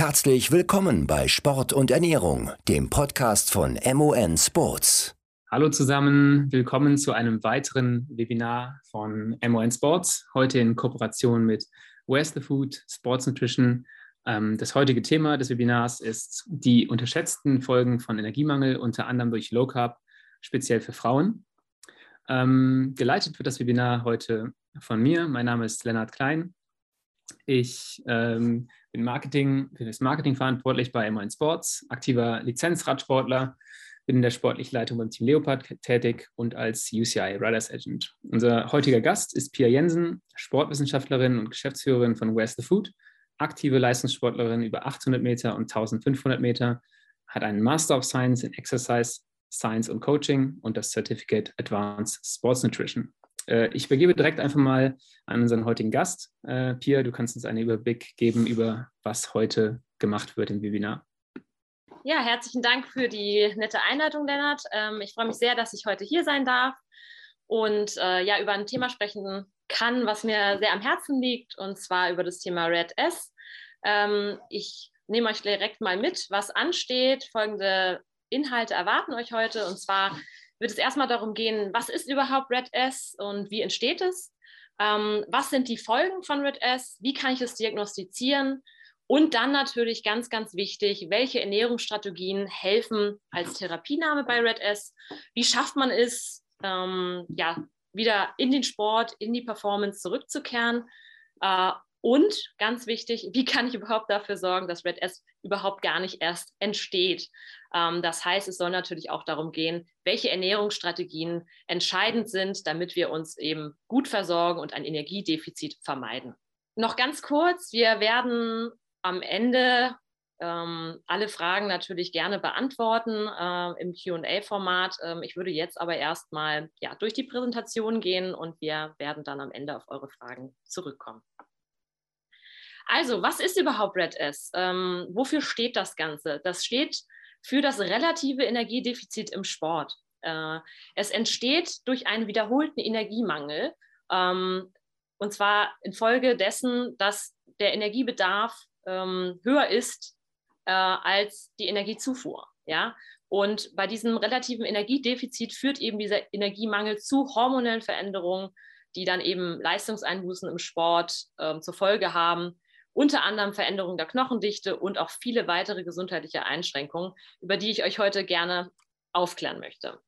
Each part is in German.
Herzlich willkommen bei Sport und Ernährung, dem Podcast von MON Sports. Hallo zusammen, willkommen zu einem weiteren Webinar von MON Sports, heute in Kooperation mit Where's the Food Sports Nutrition. Ähm, das heutige Thema des Webinars ist die unterschätzten Folgen von Energiemangel, unter anderem durch Low Carb, speziell für Frauen. Ähm, geleitet wird das Webinar heute von mir. Mein Name ist Lennart Klein. Ich ähm, bin Marketing, für das Marketing verantwortlich bei M1 Sports, aktiver Lizenzradsportler, bin in der sportlichen Leitung beim Team Leopard tätig und als UCI Riders Agent. Unser heutiger Gast ist Pia Jensen, Sportwissenschaftlerin und Geschäftsführerin von Where's the Food, aktive Leistungssportlerin über 800 Meter und 1500 Meter, hat einen Master of Science in Exercise, Science und Coaching und das Certificate Advanced Sports Nutrition. Äh, ich übergebe direkt einfach mal an unseren heutigen Gast. Äh, Pia, du kannst uns einen Überblick geben über was heute gemacht wird im Webinar. Ja, herzlichen Dank für die nette Einleitung, Lennart. Ähm, ich freue mich sehr, dass ich heute hier sein darf und äh, ja über ein Thema sprechen kann, was mir sehr am Herzen liegt, und zwar über das Thema Red S. Ähm, ich nehme euch direkt mal mit, was ansteht. Folgende Inhalte erwarten euch heute, und zwar wird es erstmal darum gehen, was ist überhaupt Red S und wie entsteht es? Ähm, was sind die Folgen von Red S? Wie kann ich es diagnostizieren? Und dann natürlich ganz, ganz wichtig, welche Ernährungsstrategien helfen als Therapienahme bei Red S? Wie schafft man es, ähm, ja, wieder in den Sport, in die Performance zurückzukehren? Äh, und ganz wichtig, wie kann ich überhaupt dafür sorgen, dass Red S überhaupt gar nicht erst entsteht? Ähm, das heißt, es soll natürlich auch darum gehen, welche Ernährungsstrategien entscheidend sind, damit wir uns eben gut versorgen und ein Energiedefizit vermeiden. Noch ganz kurz, wir werden am Ende ähm, alle Fragen natürlich gerne beantworten äh, im QA-Format. Ähm, ich würde jetzt aber erstmal ja, durch die Präsentation gehen und wir werden dann am Ende auf eure Fragen zurückkommen. Also, was ist überhaupt Red S? Ähm, wofür steht das Ganze? Das steht für das relative Energiedefizit im Sport. Äh, es entsteht durch einen wiederholten Energiemangel. Ähm, und zwar infolge dessen, dass der Energiebedarf ähm, höher ist äh, als die Energiezufuhr. Ja? Und bei diesem relativen Energiedefizit führt eben dieser Energiemangel zu hormonellen Veränderungen, die dann eben Leistungseinbußen im Sport äh, zur Folge haben unter anderem Veränderung der Knochendichte und auch viele weitere gesundheitliche Einschränkungen, über die ich euch heute gerne aufklären möchte.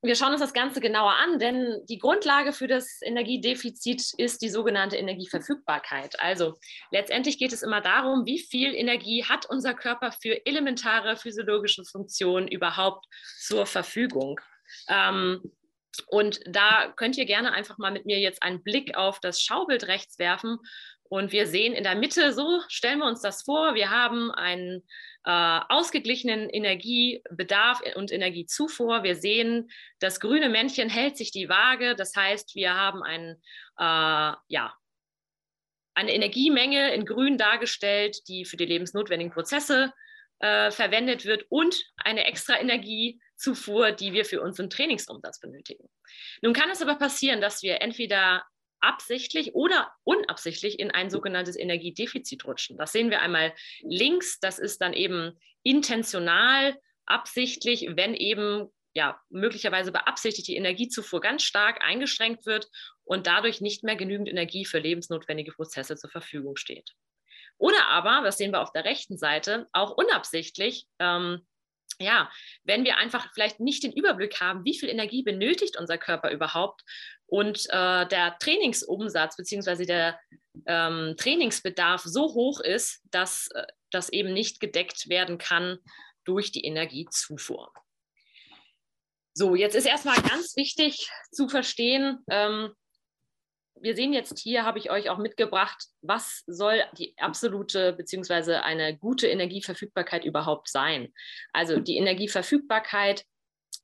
Wir schauen uns das Ganze genauer an, denn die Grundlage für das Energiedefizit ist die sogenannte Energieverfügbarkeit. Also letztendlich geht es immer darum, wie viel Energie hat unser Körper für elementare physiologische Funktionen überhaupt zur Verfügung. Ähm, und da könnt ihr gerne einfach mal mit mir jetzt einen Blick auf das Schaubild rechts werfen. Und wir sehen in der Mitte, so stellen wir uns das vor, wir haben einen äh, ausgeglichenen Energiebedarf und Energiezufuhr. Wir sehen, das grüne Männchen hält sich die Waage. Das heißt, wir haben einen, äh, ja, eine Energiemenge in grün dargestellt, die für die lebensnotwendigen Prozesse äh, verwendet wird und eine extra Energiezufuhr, die wir für unseren Trainingsumsatz benötigen. Nun kann es aber passieren, dass wir entweder absichtlich oder unabsichtlich in ein sogenanntes Energiedefizit rutschen. Das sehen wir einmal links, das ist dann eben intentional, absichtlich, wenn eben ja, möglicherweise beabsichtigt die Energiezufuhr ganz stark eingeschränkt wird und dadurch nicht mehr genügend Energie für lebensnotwendige Prozesse zur Verfügung steht. Oder aber, das sehen wir auf der rechten Seite, auch unabsichtlich, ähm, ja, wenn wir einfach vielleicht nicht den Überblick haben, wie viel Energie benötigt unser Körper überhaupt und äh, der Trainingsumsatz bzw. der ähm, Trainingsbedarf so hoch ist, dass äh, das eben nicht gedeckt werden kann durch die Energiezufuhr. So, jetzt ist erstmal ganz wichtig zu verstehen, ähm, wir sehen jetzt hier, habe ich euch auch mitgebracht, was soll die absolute bzw. eine gute Energieverfügbarkeit überhaupt sein. Also die Energieverfügbarkeit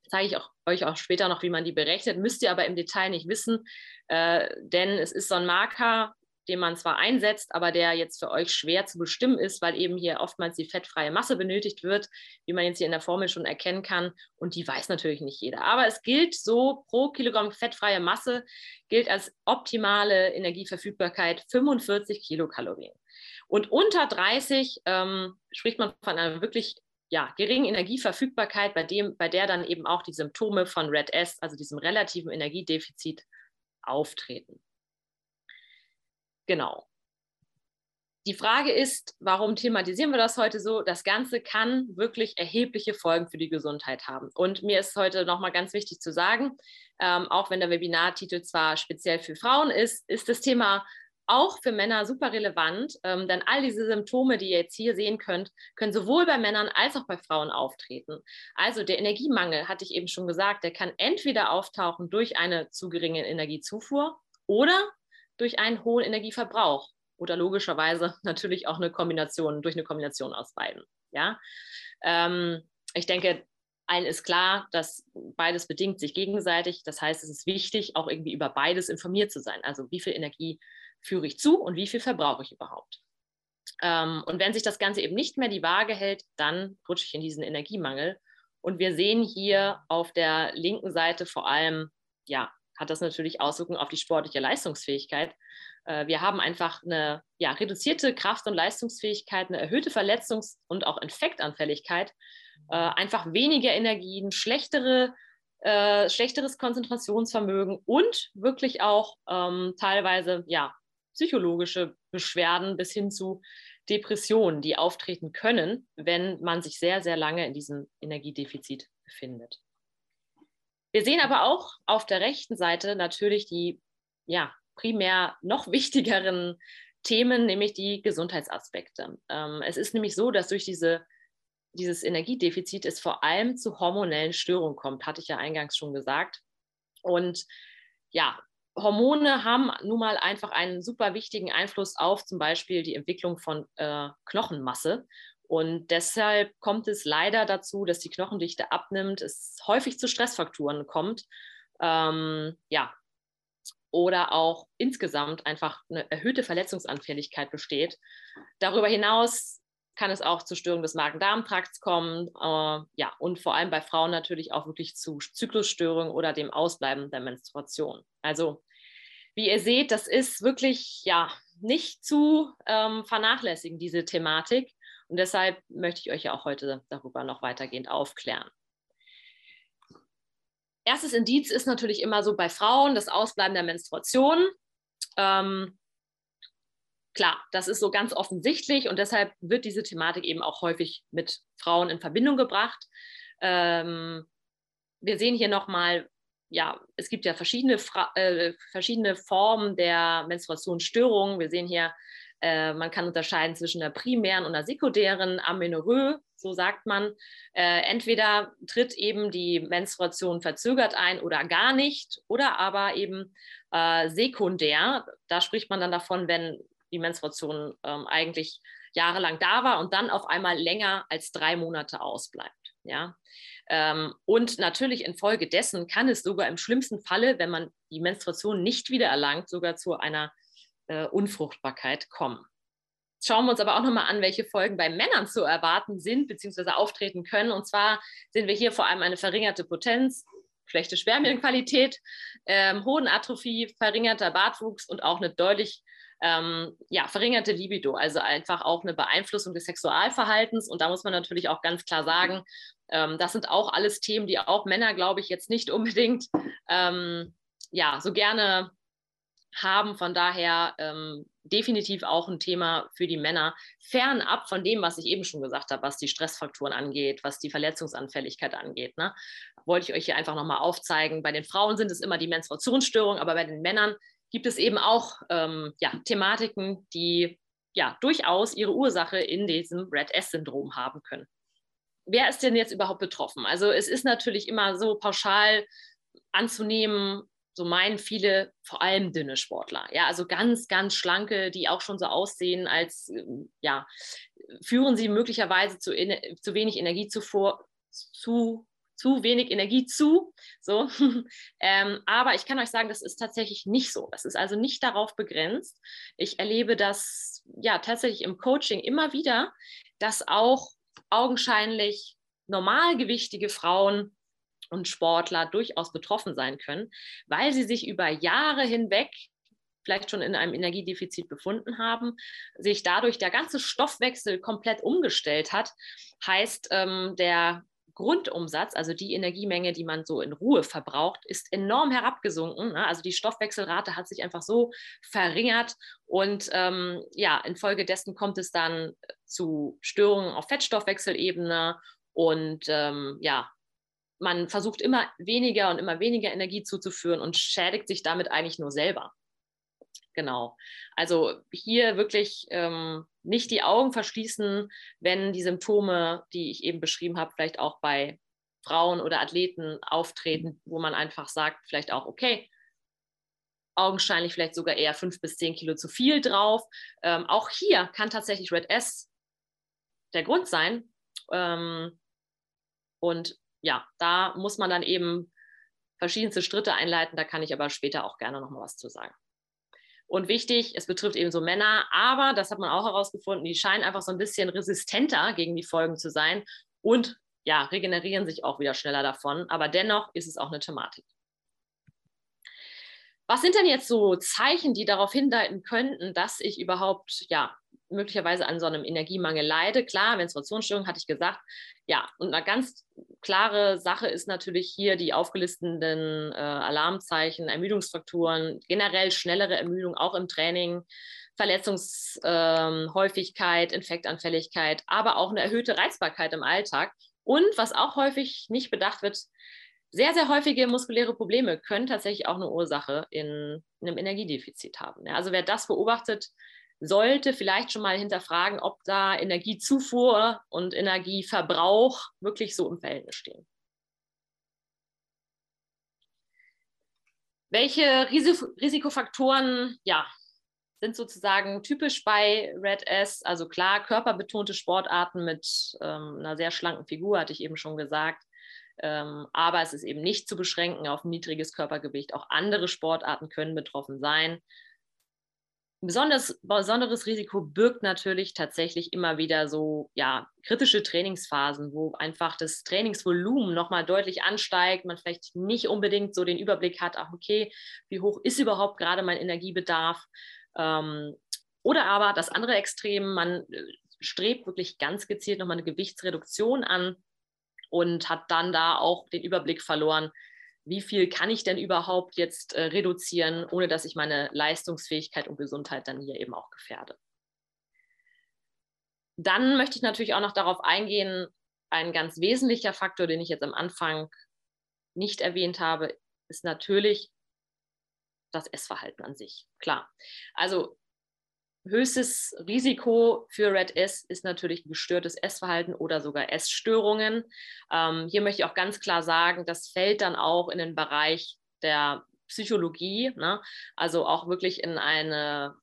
zeige ich auch, euch auch später noch, wie man die berechnet, müsst ihr aber im Detail nicht wissen, äh, denn es ist so ein Marker, den man zwar einsetzt, aber der jetzt für euch schwer zu bestimmen ist, weil eben hier oftmals die fettfreie Masse benötigt wird, wie man jetzt hier in der Formel schon erkennen kann. Und die weiß natürlich nicht jeder. Aber es gilt so, pro Kilogramm fettfreie Masse gilt als optimale Energieverfügbarkeit 45 Kilokalorien. Und unter 30 ähm, spricht man von einer wirklich ja, geringen Energieverfügbarkeit, bei, dem, bei der dann eben auch die Symptome von Red S, also diesem relativen Energiedefizit, auftreten. Genau. Die Frage ist, warum thematisieren wir das heute so? Das Ganze kann wirklich erhebliche Folgen für die Gesundheit haben. Und mir ist heute nochmal ganz wichtig zu sagen, ähm, auch wenn der Webinartitel zwar speziell für Frauen ist, ist das Thema auch für Männer super relevant, ähm, denn all diese Symptome, die ihr jetzt hier sehen könnt, können sowohl bei Männern als auch bei Frauen auftreten. Also der Energiemangel, hatte ich eben schon gesagt, der kann entweder auftauchen durch eine zu geringe Energiezufuhr oder durch einen hohen Energieverbrauch oder logischerweise natürlich auch eine Kombination, durch eine Kombination aus beiden. Ja? Ähm, ich denke, allen ist klar, dass beides bedingt sich gegenseitig. Das heißt, es ist wichtig, auch irgendwie über beides informiert zu sein. Also wie viel Energie führe ich zu und wie viel verbrauche ich überhaupt? Ähm, und wenn sich das Ganze eben nicht mehr die Waage hält, dann rutsche ich in diesen Energiemangel. Und wir sehen hier auf der linken Seite vor allem, ja, hat das natürlich Auswirkungen auf die sportliche Leistungsfähigkeit. Äh, wir haben einfach eine ja, reduzierte Kraft- und Leistungsfähigkeit, eine erhöhte Verletzungs- und auch Infektanfälligkeit, äh, einfach weniger Energien, schlechtere, äh, schlechteres Konzentrationsvermögen und wirklich auch ähm, teilweise ja, psychologische Beschwerden bis hin zu Depressionen, die auftreten können, wenn man sich sehr, sehr lange in diesem Energiedefizit befindet. Wir sehen aber auch auf der rechten Seite natürlich die ja, primär noch wichtigeren Themen, nämlich die Gesundheitsaspekte. Ähm, es ist nämlich so, dass durch diese, dieses Energiedefizit es vor allem zu hormonellen Störungen kommt, hatte ich ja eingangs schon gesagt. Und ja, Hormone haben nun mal einfach einen super wichtigen Einfluss auf zum Beispiel die Entwicklung von äh, Knochenmasse. Und deshalb kommt es leider dazu, dass die Knochendichte abnimmt, es häufig zu Stressfaktoren kommt. Ähm, ja, oder auch insgesamt einfach eine erhöhte Verletzungsanfälligkeit besteht. Darüber hinaus kann es auch zu Störungen des Magen-Darm-Trakts kommen, äh, ja, und vor allem bei Frauen natürlich auch wirklich zu Zyklusstörungen oder dem Ausbleiben der Menstruation. Also, wie ihr seht, das ist wirklich, ja, nicht zu ähm, vernachlässigen, diese Thematik. Und deshalb möchte ich euch ja auch heute darüber noch weitergehend aufklären. Erstes Indiz ist natürlich immer so bei Frauen das Ausbleiben der Menstruation. Ähm, klar, das ist so ganz offensichtlich und deshalb wird diese Thematik eben auch häufig mit Frauen in Verbindung gebracht. Ähm, wir sehen hier nochmal, ja, es gibt ja verschiedene, äh, verschiedene Formen der Menstruationsstörungen. Wir sehen hier äh, man kann unterscheiden zwischen der primären und der sekundären Amenorrhoe, so sagt man. Äh, entweder tritt eben die Menstruation verzögert ein oder gar nicht, oder aber eben äh, sekundär. Da spricht man dann davon, wenn die Menstruation ähm, eigentlich jahrelang da war und dann auf einmal länger als drei Monate ausbleibt. Ja? Ähm, und natürlich infolgedessen kann es sogar im schlimmsten Falle, wenn man die Menstruation nicht wieder erlangt, sogar zu einer äh, Unfruchtbarkeit kommen. Schauen wir uns aber auch nochmal an, welche Folgen bei Männern zu erwarten sind bzw. auftreten können. Und zwar sehen wir hier vor allem eine verringerte Potenz, schlechte Spermienqualität, ähm, Hodenatrophie, verringerter Bartwuchs und auch eine deutlich ähm, ja, verringerte Libido, also einfach auch eine Beeinflussung des Sexualverhaltens. Und da muss man natürlich auch ganz klar sagen, ähm, das sind auch alles Themen, die auch Männer, glaube ich, jetzt nicht unbedingt ähm, ja, so gerne haben. Von daher ähm, definitiv auch ein Thema für die Männer, fernab von dem, was ich eben schon gesagt habe, was die Stressfaktoren angeht, was die Verletzungsanfälligkeit angeht. Ne? Wollte ich euch hier einfach nochmal aufzeigen. Bei den Frauen sind es immer die Menstruationsstörungen, aber bei den Männern gibt es eben auch ähm, ja, Thematiken, die ja durchaus ihre Ursache in diesem Red S-Syndrom haben können. Wer ist denn jetzt überhaupt betroffen? Also es ist natürlich immer so pauschal anzunehmen, so meinen viele vor allem dünne Sportler. Ja, also ganz, ganz schlanke, die auch schon so aussehen, als ähm, ja, führen sie möglicherweise zu, zu wenig Energie zuvor, zu, zu wenig Energie zu. So. ähm, aber ich kann euch sagen, das ist tatsächlich nicht so. Das ist also nicht darauf begrenzt. Ich erlebe das ja tatsächlich im Coaching immer wieder, dass auch augenscheinlich normalgewichtige Frauen und Sportler durchaus betroffen sein können, weil sie sich über Jahre hinweg vielleicht schon in einem Energiedefizit befunden haben, sich dadurch der ganze Stoffwechsel komplett umgestellt hat, heißt ähm, der Grundumsatz, also die Energiemenge, die man so in Ruhe verbraucht, ist enorm herabgesunken. Ne? Also die Stoffwechselrate hat sich einfach so verringert und ähm, ja, infolgedessen kommt es dann zu Störungen auf Fettstoffwechselebene und ähm, ja, man versucht immer weniger und immer weniger Energie zuzuführen und schädigt sich damit eigentlich nur selber. Genau. Also hier wirklich ähm, nicht die Augen verschließen, wenn die Symptome, die ich eben beschrieben habe, vielleicht auch bei Frauen oder Athleten auftreten, wo man einfach sagt, vielleicht auch, okay, augenscheinlich vielleicht sogar eher fünf bis zehn Kilo zu viel drauf. Ähm, auch hier kann tatsächlich Red S der Grund sein. Ähm, und ja, da muss man dann eben verschiedenste Schritte einleiten. Da kann ich aber später auch gerne nochmal was zu sagen. Und wichtig, es betrifft eben so Männer, aber das hat man auch herausgefunden, die scheinen einfach so ein bisschen resistenter gegen die Folgen zu sein und ja, regenerieren sich auch wieder schneller davon. Aber dennoch ist es auch eine Thematik. Was sind denn jetzt so Zeichen, die darauf hindeuten könnten, dass ich überhaupt ja möglicherweise an so einem Energiemangel leide? Klar, Menstruationsstörung hatte ich gesagt. Ja, und eine ganz klare Sache ist natürlich hier die aufgelisteten äh, Alarmzeichen, Ermüdungsfaktoren, generell schnellere Ermüdung auch im Training, Verletzungshäufigkeit, ähm, Infektanfälligkeit, aber auch eine erhöhte Reizbarkeit im Alltag. Und was auch häufig nicht bedacht wird, sehr, sehr häufige muskuläre Probleme können tatsächlich auch eine Ursache in, in einem Energiedefizit haben. Also wer das beobachtet, sollte vielleicht schon mal hinterfragen, ob da Energiezufuhr und Energieverbrauch wirklich so im Verhältnis stehen. Welche Risikofaktoren ja, sind sozusagen typisch bei Red S? Also klar, körperbetonte Sportarten mit ähm, einer sehr schlanken Figur, hatte ich eben schon gesagt. Ähm, aber es ist eben nicht zu beschränken auf niedriges Körpergewicht. Auch andere Sportarten können betroffen sein. Besonders, besonderes Risiko birgt natürlich tatsächlich immer wieder so ja, kritische Trainingsphasen, wo einfach das Trainingsvolumen nochmal deutlich ansteigt, man vielleicht nicht unbedingt so den Überblick hat, ach okay, wie hoch ist überhaupt gerade mein Energiebedarf. Ähm, oder aber das andere Extrem, man äh, strebt wirklich ganz gezielt nochmal eine Gewichtsreduktion an und hat dann da auch den Überblick verloren, wie viel kann ich denn überhaupt jetzt äh, reduzieren, ohne dass ich meine Leistungsfähigkeit und Gesundheit dann hier eben auch gefährde. Dann möchte ich natürlich auch noch darauf eingehen, ein ganz wesentlicher Faktor, den ich jetzt am Anfang nicht erwähnt habe, ist natürlich das Essverhalten an sich. Klar. Also höchstes Risiko für Red S ist natürlich ein gestörtes Essverhalten oder sogar Essstörungen. Ähm, hier möchte ich auch ganz klar sagen, das fällt dann auch in den Bereich der Psychologie, ne? also auch wirklich in eine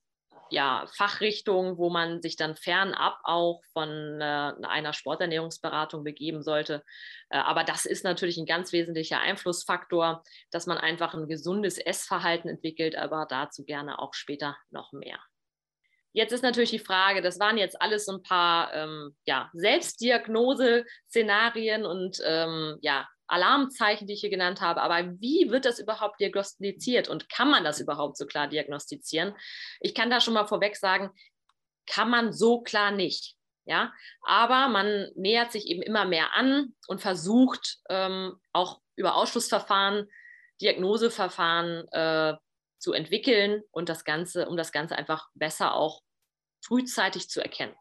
ja, Fachrichtung, wo man sich dann fernab auch von äh, einer Sporternährungsberatung begeben sollte. Äh, aber das ist natürlich ein ganz wesentlicher Einflussfaktor, dass man einfach ein gesundes Essverhalten entwickelt, aber dazu gerne auch später noch mehr. Jetzt ist natürlich die Frage, das waren jetzt alles so ein paar ähm, ja, Selbstdiagnose-Szenarien und ähm, ja, Alarmzeichen, die ich hier genannt habe. Aber wie wird das überhaupt diagnostiziert und kann man das überhaupt so klar diagnostizieren? Ich kann da schon mal vorweg sagen, kann man so klar nicht. Ja, aber man nähert sich eben immer mehr an und versucht ähm, auch über Ausschlussverfahren, Diagnoseverfahren äh, zu entwickeln und das Ganze, um das Ganze einfach besser auch frühzeitig zu erkennen.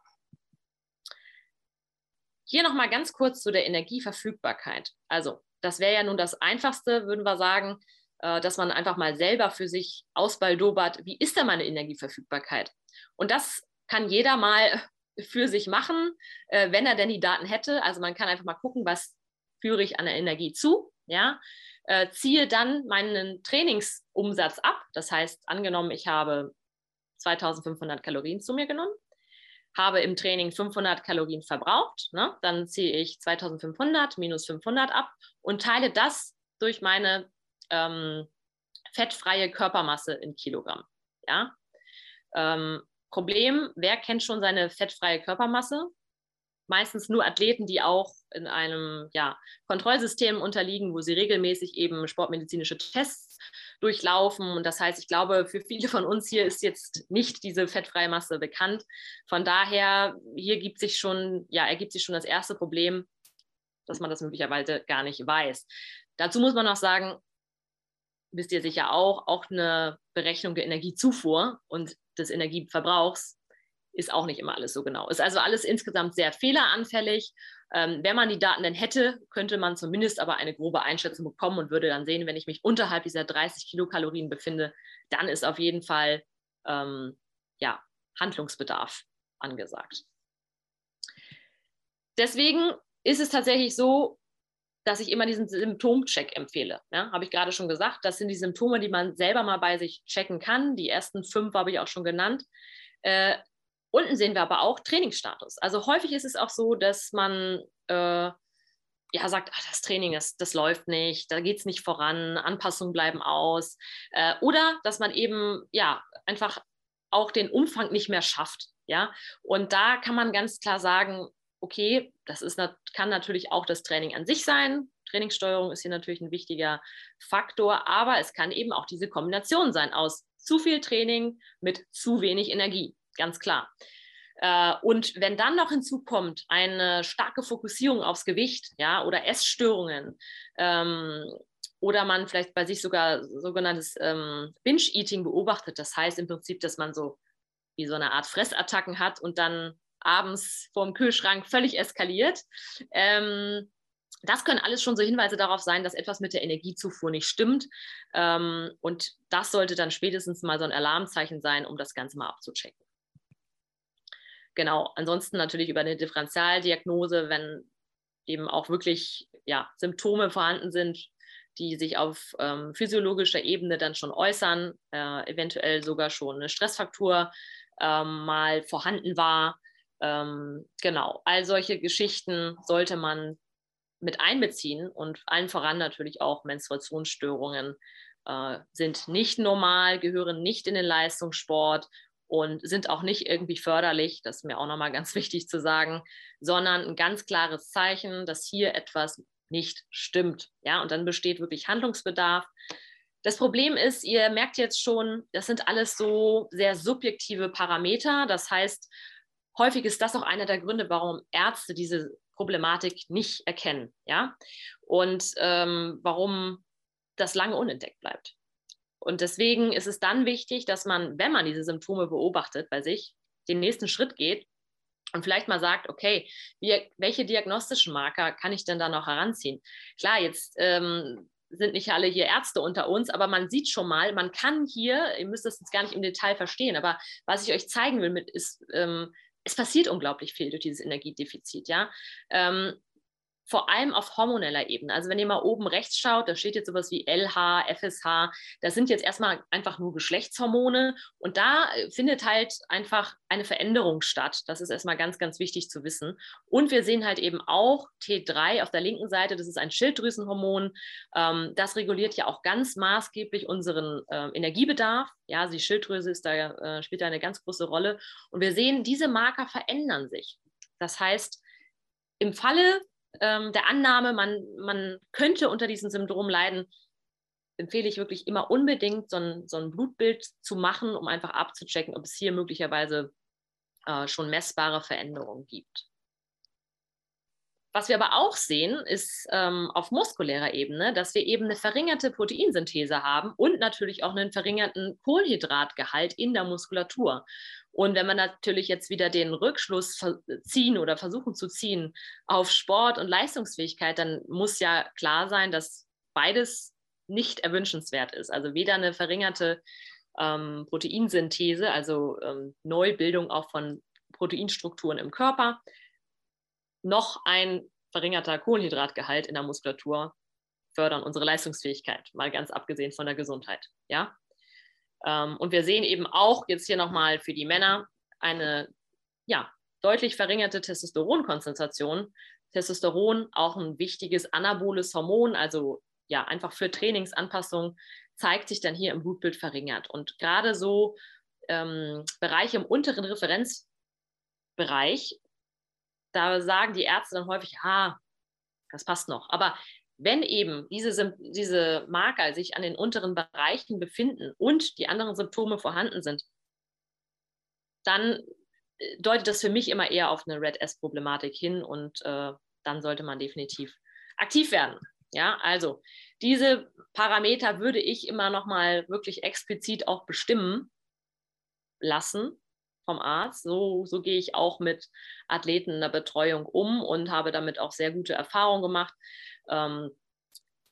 Hier nochmal ganz kurz zu der Energieverfügbarkeit. Also, das wäre ja nun das Einfachste, würden wir sagen, äh, dass man einfach mal selber für sich ausbaldobert, wie ist denn meine Energieverfügbarkeit? Und das kann jeder mal für sich machen, äh, wenn er denn die Daten hätte. Also man kann einfach mal gucken, was führe ich an der Energie zu. Ja? Äh, ziehe dann meinen Trainingsumsatz ab. Das heißt, angenommen, ich habe 2500 Kalorien zu mir genommen, habe im Training 500 Kalorien verbraucht, ne? dann ziehe ich 2500 minus 500 ab und teile das durch meine ähm, fettfreie Körpermasse in Kilogramm. Ja? Ähm, Problem, wer kennt schon seine fettfreie Körpermasse? Meistens nur Athleten, die auch in einem ja, Kontrollsystem unterliegen, wo sie regelmäßig eben sportmedizinische Tests durchlaufen. Und das heißt, ich glaube, für viele von uns hier ist jetzt nicht diese fettfreie Masse bekannt. Von daher, hier gibt sich schon, ja, ergibt sich schon das erste Problem, dass man das möglicherweise gar nicht weiß. Dazu muss man noch sagen, wisst ihr sicher auch, auch eine Berechnung der Energiezufuhr und des Energieverbrauchs ist auch nicht immer alles so genau. Ist also alles insgesamt sehr fehleranfällig. Ähm, wenn man die Daten denn hätte, könnte man zumindest aber eine grobe Einschätzung bekommen und würde dann sehen, wenn ich mich unterhalb dieser 30 Kilokalorien befinde, dann ist auf jeden Fall ähm, ja, Handlungsbedarf angesagt. Deswegen ist es tatsächlich so, dass ich immer diesen Symptomcheck empfehle. Ja, habe ich gerade schon gesagt. Das sind die Symptome, die man selber mal bei sich checken kann. Die ersten fünf habe ich auch schon genannt. Äh, unten sehen wir aber auch Trainingsstatus. Also häufig ist es auch so, dass man äh, ja sagt, ach, das Training, das, das läuft nicht, da geht es nicht voran, Anpassungen bleiben aus. Äh, oder dass man eben ja einfach auch den Umfang nicht mehr schafft. Ja, und da kann man ganz klar sagen, okay, das ist, kann natürlich auch das Training an sich sein. Trainingssteuerung ist hier natürlich ein wichtiger Faktor, aber es kann eben auch diese Kombination sein aus zu viel Training mit zu wenig Energie, ganz klar. Äh, und wenn dann noch hinzukommt eine starke Fokussierung aufs Gewicht, ja, oder Essstörungen, ähm, oder man vielleicht bei sich sogar sogenanntes ähm, Binge-Eating beobachtet, das heißt im Prinzip, dass man so wie so eine Art Fressattacken hat und dann abends vorm Kühlschrank völlig eskaliert. Ähm, das können alles schon so Hinweise darauf sein, dass etwas mit der Energiezufuhr nicht stimmt. Ähm, und das sollte dann spätestens mal so ein Alarmzeichen sein, um das Ganze mal abzuchecken. Genau, ansonsten natürlich über eine Differentialdiagnose, wenn eben auch wirklich ja, Symptome vorhanden sind, die sich auf ähm, physiologischer Ebene dann schon äußern, äh, eventuell sogar schon eine Stressfaktur ähm, mal vorhanden war, ähm, genau, all solche Geschichten sollte man mit einbeziehen und allen voran natürlich auch Menstruationsstörungen äh, sind nicht normal, gehören nicht in den Leistungssport und sind auch nicht irgendwie förderlich, das ist mir auch nochmal ganz wichtig zu sagen, sondern ein ganz klares Zeichen, dass hier etwas nicht stimmt. Ja, und dann besteht wirklich Handlungsbedarf. Das Problem ist, ihr merkt jetzt schon, das sind alles so sehr subjektive Parameter. Das heißt, häufig ist das auch einer der Gründe, warum Ärzte diese Problematik nicht erkennen, ja, und ähm, warum das lange unentdeckt bleibt. Und deswegen ist es dann wichtig, dass man, wenn man diese Symptome beobachtet bei sich, den nächsten Schritt geht und vielleicht mal sagt, okay, wie, welche diagnostischen Marker kann ich denn da noch heranziehen? Klar, jetzt ähm, sind nicht alle hier Ärzte unter uns, aber man sieht schon mal, man kann hier, ihr müsst das jetzt gar nicht im Detail verstehen, aber was ich euch zeigen will mit, ist, ähm, es passiert unglaublich viel durch dieses Energiedefizit, ja. Ähm, vor allem auf hormoneller Ebene. Also wenn ihr mal oben rechts schaut, da steht jetzt sowas wie LH, FSH. Das sind jetzt erstmal einfach nur Geschlechtshormone und da äh, findet halt einfach eine Veränderung statt. Das ist erstmal ganz, ganz wichtig zu wissen. Und wir sehen halt eben auch T3 auf der linken Seite, das ist ein Schilddrüsenhormon. Ähm, das reguliert ja auch ganz maßgeblich unseren äh, Energiebedarf. Ja, die Schilddrüse ist da, äh, spielt da eine ganz große Rolle. Und wir sehen, diese Marker verändern sich. Das heißt, im Falle ähm, der Annahme, man, man könnte unter diesem Syndrom leiden, empfehle ich wirklich immer unbedingt so ein, so ein Blutbild zu machen, um einfach abzuchecken, ob es hier möglicherweise äh, schon messbare Veränderungen gibt. Was wir aber auch sehen, ist ähm, auf muskulärer Ebene, dass wir eben eine verringerte Proteinsynthese haben und natürlich auch einen verringerten Kohlenhydratgehalt in der Muskulatur. Und wenn wir natürlich jetzt wieder den Rückschluss ziehen oder versuchen zu ziehen auf Sport und Leistungsfähigkeit, dann muss ja klar sein, dass beides nicht erwünschenswert ist. Also weder eine verringerte ähm, Proteinsynthese, also ähm, Neubildung auch von Proteinstrukturen im Körper, noch ein verringerter Kohlenhydratgehalt in der Muskulatur fördern unsere Leistungsfähigkeit, mal ganz abgesehen von der Gesundheit. Ja? Ähm, und wir sehen eben auch jetzt hier nochmal für die Männer eine ja, deutlich verringerte Testosteronkonzentration. Testosteron auch ein wichtiges anaboles Hormon, also ja, einfach für Trainingsanpassung, zeigt sich dann hier im Blutbild verringert. Und gerade so ähm, Bereiche im unteren Referenzbereich da sagen die Ärzte dann häufig, ah, das passt noch. Aber wenn eben diese, diese Marker sich an den unteren Bereichen befinden und die anderen Symptome vorhanden sind, dann äh, deutet das für mich immer eher auf eine Red S-Problematik hin und äh, dann sollte man definitiv aktiv werden. Ja, also diese Parameter würde ich immer noch mal wirklich explizit auch bestimmen lassen vom Arzt. So, so gehe ich auch mit Athleten in der Betreuung um und habe damit auch sehr gute Erfahrungen gemacht. Ähm,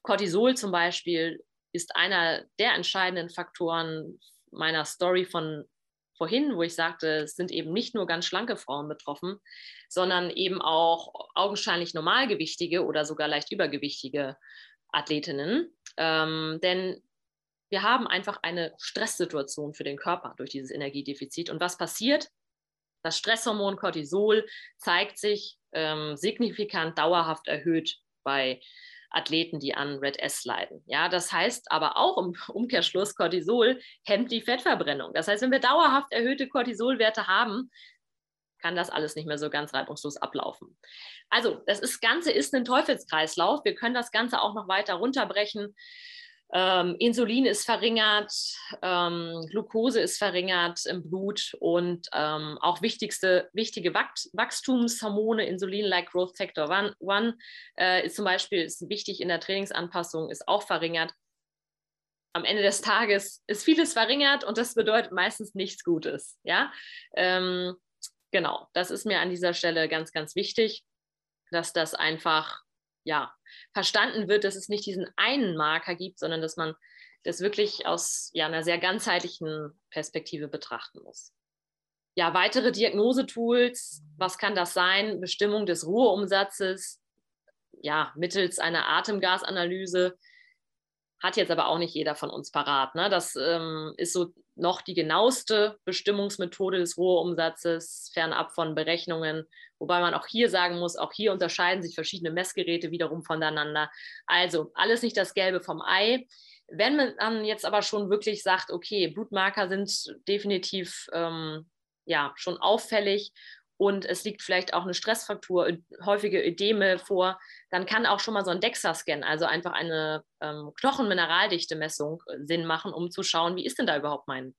Cortisol zum Beispiel ist einer der entscheidenden Faktoren meiner Story von vorhin, wo ich sagte, es sind eben nicht nur ganz schlanke Frauen betroffen, sondern eben auch augenscheinlich normalgewichtige oder sogar leicht übergewichtige Athletinnen. Ähm, denn wir haben einfach eine Stresssituation für den Körper durch dieses Energiedefizit. Und was passiert? Das Stresshormon Cortisol zeigt sich ähm, signifikant dauerhaft erhöht bei Athleten, die an Red S leiden. Ja, das heißt aber auch im Umkehrschluss, Cortisol hemmt die Fettverbrennung. Das heißt, wenn wir dauerhaft erhöhte Cortisolwerte haben, kann das alles nicht mehr so ganz reibungslos ablaufen. Also, das ist, Ganze ist ein Teufelskreislauf. Wir können das Ganze auch noch weiter runterbrechen. Ähm, Insulin ist verringert, ähm, Glucose ist verringert im Blut und ähm, auch wichtigste, wichtige Wach Wachstumshormone, Insulin-like Growth Factor 1, äh, ist zum Beispiel ist wichtig in der Trainingsanpassung, ist auch verringert. Am Ende des Tages ist vieles verringert und das bedeutet meistens nichts Gutes. Ja, ähm, genau, das ist mir an dieser Stelle ganz, ganz wichtig, dass das einfach ja, verstanden wird, dass es nicht diesen einen Marker gibt, sondern dass man das wirklich aus ja, einer sehr ganzheitlichen Perspektive betrachten muss. Ja, weitere Diagnosetools, was kann das sein? Bestimmung des Ruheumsatzes, ja, mittels einer Atemgasanalyse, hat jetzt aber auch nicht jeder von uns parat. Ne? Das ähm, ist so noch die genaueste Bestimmungsmethode des Rohrumsatzes, fernab von Berechnungen. Wobei man auch hier sagen muss, auch hier unterscheiden sich verschiedene Messgeräte wiederum voneinander. Also alles nicht das Gelbe vom Ei. Wenn man dann jetzt aber schon wirklich sagt, okay, Blutmarker sind definitiv ähm, ja, schon auffällig und es liegt vielleicht auch eine Stressfraktur, häufige Ödeme vor, dann kann auch schon mal so ein DEXA-Scan, also einfach eine ähm, Knochenmineraldichte-Messung äh, Sinn machen, um zu schauen, wie ist denn da überhaupt mein,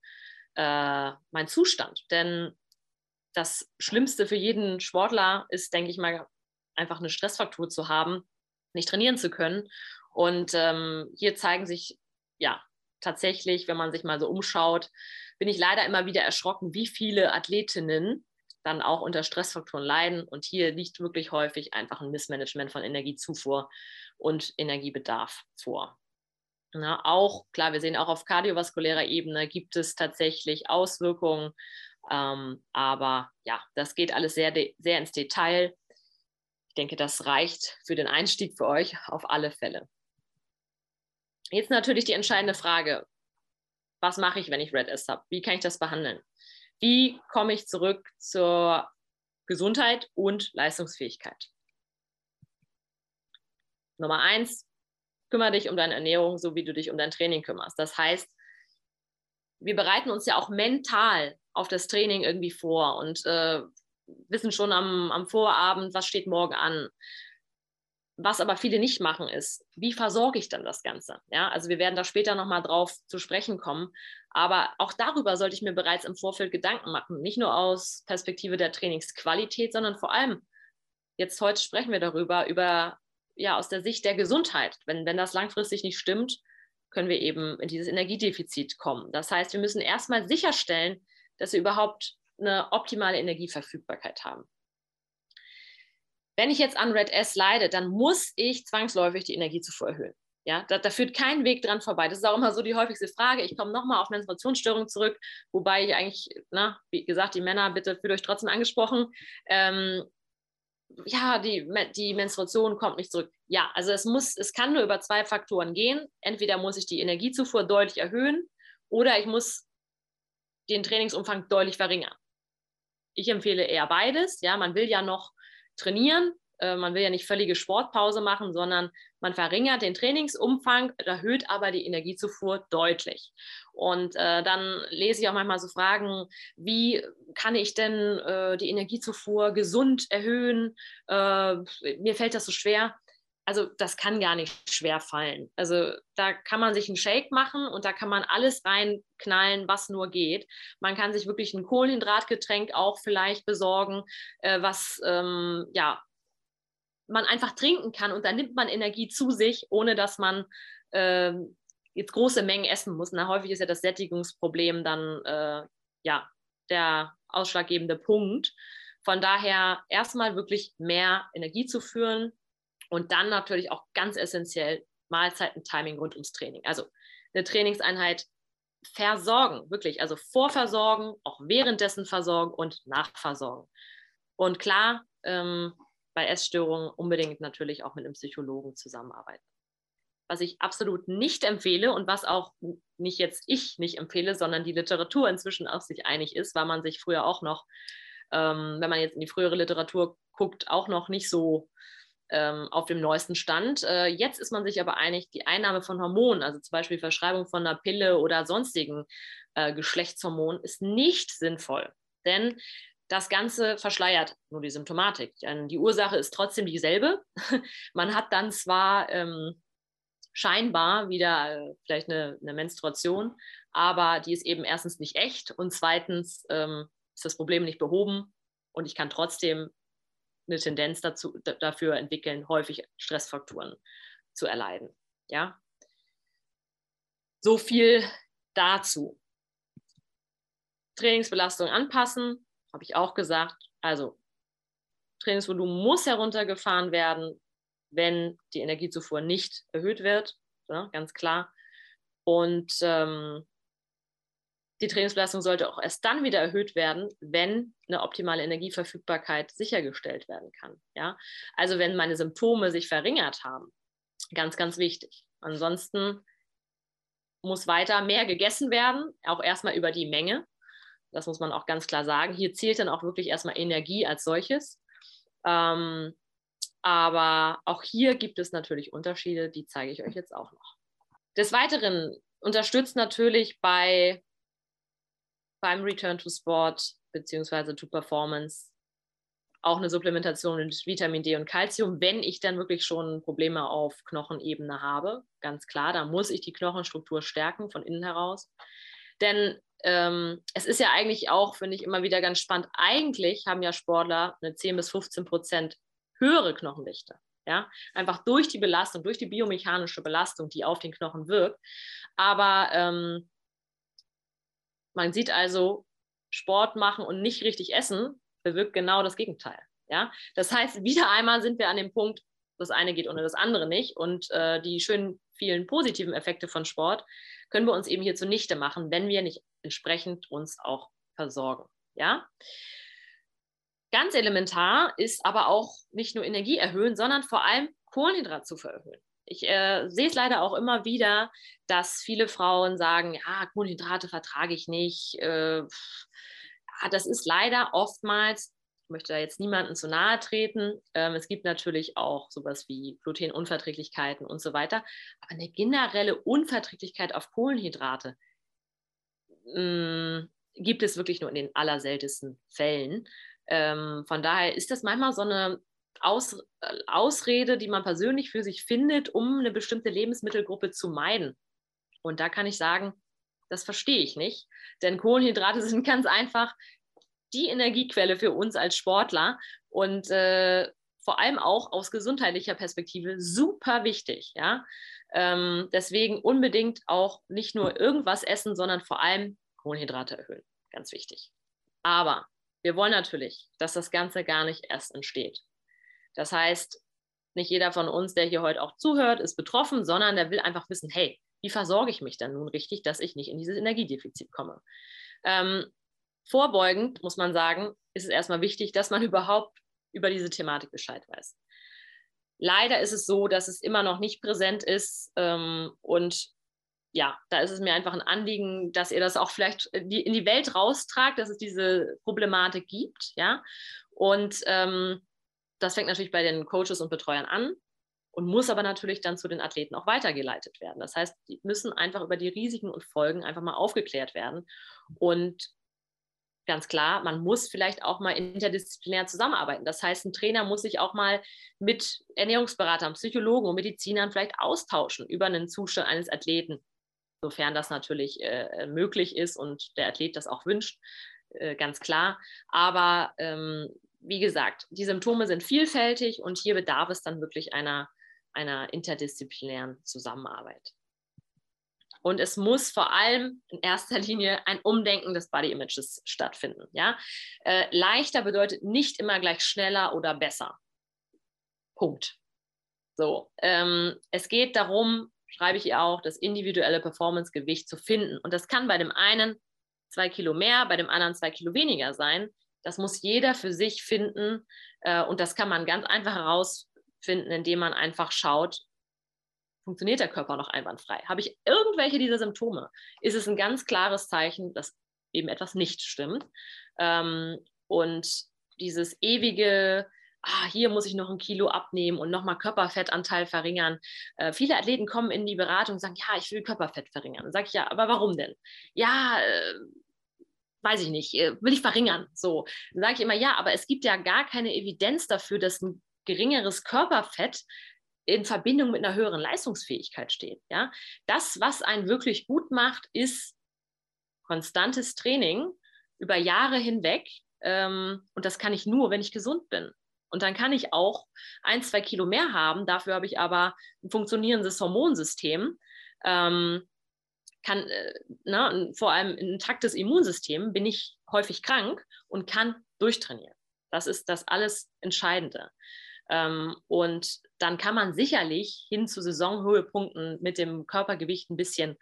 äh, mein Zustand. Denn das Schlimmste für jeden Sportler ist, denke ich mal, einfach eine Stressfraktur zu haben, nicht trainieren zu können. Und ähm, hier zeigen sich ja tatsächlich, wenn man sich mal so umschaut, bin ich leider immer wieder erschrocken, wie viele Athletinnen dann auch unter Stressfaktoren leiden. Und hier liegt wirklich häufig einfach ein Missmanagement von Energiezufuhr und Energiebedarf vor. Na, auch, klar, wir sehen auch auf kardiovaskulärer Ebene gibt es tatsächlich Auswirkungen, ähm, aber ja, das geht alles sehr, sehr ins Detail. Ich denke, das reicht für den Einstieg für euch auf alle Fälle. Jetzt natürlich die entscheidende Frage, was mache ich, wenn ich Red S habe? Wie kann ich das behandeln? Wie komme ich zurück zur Gesundheit und Leistungsfähigkeit? Nummer eins, kümmere dich um deine Ernährung, so wie du dich um dein Training kümmerst. Das heißt, wir bereiten uns ja auch mental auf das Training irgendwie vor und äh, wissen schon am, am Vorabend, was steht morgen an. Was aber viele nicht machen, ist, wie versorge ich dann das Ganze? Ja, also wir werden da später nochmal drauf zu sprechen kommen. Aber auch darüber sollte ich mir bereits im Vorfeld Gedanken machen. Nicht nur aus Perspektive der Trainingsqualität, sondern vor allem, jetzt heute sprechen wir darüber, über, ja, aus der Sicht der Gesundheit. Wenn, wenn das langfristig nicht stimmt, können wir eben in dieses Energiedefizit kommen. Das heißt, wir müssen erstmal sicherstellen, dass wir überhaupt eine optimale Energieverfügbarkeit haben. Wenn ich jetzt an Red S leide, dann muss ich zwangsläufig die Energiezufuhr erhöhen. Ja, da, da, führt kein Weg dran vorbei. Das ist auch immer so die häufigste Frage. Ich komme nochmal auf Menstruationsstörungen zurück, wobei ich eigentlich, na, wie gesagt, die Männer, bitte fühlt euch trotzdem angesprochen. Ähm, ja, die, die Menstruation kommt nicht zurück. Ja, also es muss, es kann nur über zwei Faktoren gehen. Entweder muss ich die Energiezufuhr deutlich erhöhen oder ich muss den Trainingsumfang deutlich verringern. Ich empfehle eher beides. Ja, man will ja noch trainieren. Äh, man will ja nicht völlige Sportpause machen, sondern man verringert den Trainingsumfang, erhöht aber die Energiezufuhr deutlich. Und äh, dann lese ich auch manchmal so Fragen, wie kann ich denn äh, die Energiezufuhr gesund erhöhen? Äh, mir fällt das so schwer. Also das kann gar nicht schwer fallen. Also da kann man sich einen Shake machen und da kann man alles reinknallen, was nur geht. Man kann sich wirklich ein Kohlenhydratgetränk auch vielleicht besorgen, äh, was ähm, ja man einfach trinken kann und dann nimmt man Energie zu sich, ohne dass man äh, jetzt große Mengen essen muss. Na, häufig ist ja das Sättigungsproblem dann äh, ja der ausschlaggebende Punkt. Von daher erstmal wirklich mehr Energie zu führen, und dann natürlich auch ganz essentiell Mahlzeiten-Timing rund ums Training. Also eine Trainingseinheit versorgen, wirklich, also vorversorgen, auch währenddessen versorgen und nachversorgen. Und klar, ähm, bei Essstörungen unbedingt natürlich auch mit einem Psychologen zusammenarbeiten. Was ich absolut nicht empfehle und was auch nicht jetzt ich nicht empfehle, sondern die Literatur inzwischen auch sich einig ist, weil man sich früher auch noch, ähm, wenn man jetzt in die frühere Literatur guckt, auch noch nicht so ähm, auf dem neuesten Stand. Äh, jetzt ist man sich aber einig, die Einnahme von Hormonen, also zum Beispiel Verschreibung von einer Pille oder sonstigen äh, Geschlechtshormonen, ist nicht sinnvoll. Denn das Ganze verschleiert nur die Symptomatik. Die Ursache ist trotzdem dieselbe. man hat dann zwar ähm, scheinbar wieder äh, vielleicht eine, eine, Menstruation, aber die ist eben erstens nicht echt und zweitens ähm, ist das Problem nicht behoben und ich kann trotzdem eine Tendenz dazu, dafür entwickeln, häufig Stressfaktoren zu erleiden. Ja? So viel dazu. Trainingsbelastung anpassen, habe ich auch gesagt. Also Trainingsvolumen muss heruntergefahren werden, wenn die Energiezufuhr nicht erhöht wird, ja, ganz klar. Und ähm, die Trainingsbelastung sollte auch erst dann wieder erhöht werden, wenn eine optimale Energieverfügbarkeit sichergestellt werden kann. Ja? Also wenn meine Symptome sich verringert haben, ganz, ganz wichtig. Ansonsten muss weiter mehr gegessen werden, auch erstmal über die Menge. Das muss man auch ganz klar sagen. Hier zählt dann auch wirklich erstmal Energie als solches. Ähm, aber auch hier gibt es natürlich Unterschiede, die zeige ich euch jetzt auch noch. Des Weiteren unterstützt natürlich bei beim Return to Sport beziehungsweise to Performance auch eine Supplementation mit Vitamin D und Calcium, wenn ich dann wirklich schon Probleme auf Knochenebene habe. Ganz klar, da muss ich die Knochenstruktur stärken von innen heraus. Denn ähm, es ist ja eigentlich auch, finde ich, immer wieder ganz spannend. Eigentlich haben ja Sportler eine 10 bis 15 Prozent höhere Knochendichte. Ja, einfach durch die Belastung, durch die biomechanische Belastung, die auf den Knochen wirkt. Aber ähm, man sieht also, Sport machen und nicht richtig essen bewirkt genau das Gegenteil. Ja? Das heißt, wieder einmal sind wir an dem Punkt, das eine geht ohne das andere nicht. Und äh, die schönen vielen positiven Effekte von Sport können wir uns eben hier zunichte machen, wenn wir nicht entsprechend uns auch versorgen. Ja? Ganz elementar ist aber auch nicht nur Energie erhöhen, sondern vor allem Kohlenhydratzufuhr erhöhen. Ich äh, sehe es leider auch immer wieder, dass viele Frauen sagen, ja, Kohlenhydrate vertrage ich nicht. Äh, das ist leider oftmals, ich möchte da jetzt niemandem zu nahe treten, ähm, es gibt natürlich auch sowas wie Glutenunverträglichkeiten und so weiter, aber eine generelle Unverträglichkeit auf Kohlenhydrate mh, mm, gibt es wirklich nur in den allerseltensten Fällen. Ähm, von daher ist das manchmal so eine aus, äh, Ausrede, die man persönlich für sich findet, um eine bestimmte Lebensmittelgruppe zu meiden. Und da kann ich sagen, das verstehe ich nicht, denn Kohlenhydrate sind ganz einfach die Energiequelle für uns als Sportler und äh, vor allem auch aus gesundheitlicher Perspektive super wichtig. Ja? Ähm, deswegen unbedingt auch nicht nur irgendwas essen, sondern vor allem Kohlenhydrate erhöhen. Ganz wichtig. Aber wir wollen natürlich, dass das Ganze gar nicht erst entsteht. Das heißt, nicht jeder von uns, der hier heute auch zuhört, ist betroffen, sondern der will einfach wissen, hey, wie versorge ich mich denn nun richtig, dass ich nicht in dieses Energiedefizit komme? Ähm, vorbeugend muss man sagen, ist es erstmal wichtig, dass man überhaupt über diese Thematik Bescheid weiß. Leider ist es so, dass es immer noch nicht präsent ist ähm, und ja, da ist es mir einfach ein Anliegen, dass ihr das auch vielleicht in die Welt raustragt, dass es diese Problematik gibt, ja. Und ähm, das fängt natürlich bei den Coaches und Betreuern an und muss aber natürlich dann zu den Athleten auch weitergeleitet werden. Das heißt, die müssen einfach über die Risiken und Folgen einfach mal aufgeklärt werden. Und ganz klar, man muss vielleicht auch mal interdisziplinär zusammenarbeiten. Das heißt, ein Trainer muss sich auch mal mit Ernährungsberatern, Psychologen und Medizinern vielleicht austauschen über einen Zustand eines Athleten, sofern das natürlich äh, möglich ist und der Athlet das auch wünscht, äh, ganz klar. Aber ähm, wie gesagt, die Symptome sind vielfältig und hier bedarf es dann wirklich einer, einer interdisziplinären Zusammenarbeit. Und es muss vor allem in erster Linie ein Umdenken des Body Images stattfinden. Ja? Äh, leichter bedeutet nicht immer gleich schneller oder besser. Punkt. So, ähm, es geht darum, schreibe ich ihr auch, das individuelle Performance-Gewicht zu finden. Und das kann bei dem einen zwei Kilo mehr, bei dem anderen zwei Kilo weniger sein. Das muss jeder für sich finden. Äh, und das kann man ganz einfach herausfinden, indem man einfach schaut, funktioniert der Körper noch einwandfrei? Habe ich irgendwelche dieser Symptome? Ist es ein ganz klares Zeichen, dass eben etwas nicht stimmt? Ähm, und dieses ewige, ah, hier muss ich noch ein Kilo abnehmen und nochmal Körperfettanteil verringern. Äh, viele Athleten kommen in die Beratung und sagen, ja, ich will Körperfett verringern. Dann sage ich, ja, aber warum denn? Ja, äh, weiß ich nicht, äh, will ich verringern. So, dann sage ich immer, ja, aber es gibt ja gar keine Evidenz dafür, dass ein geringeres Körperfett in Verbindung mit einer höheren Leistungsfähigkeit steht. Ja? Das, was einen wirklich gut macht, ist konstantes Training über Jahre hinweg. Ähm, und das kann ich nur, wenn ich gesund bin. Und dann kann ich auch ein, zwei Kilo mehr haben. Dafür habe ich aber ein funktionierendes Hormonsystem. Ähm, kann, äh, na, vor allem ein intaktes Immunsystem, bin ich häufig krank und kann durchtrainieren. Das ist das alles Entscheidende. Ähm, und dann kann man sicherlich hin zu Saisonhöhepunkten mit dem Körpergewicht ein bisschen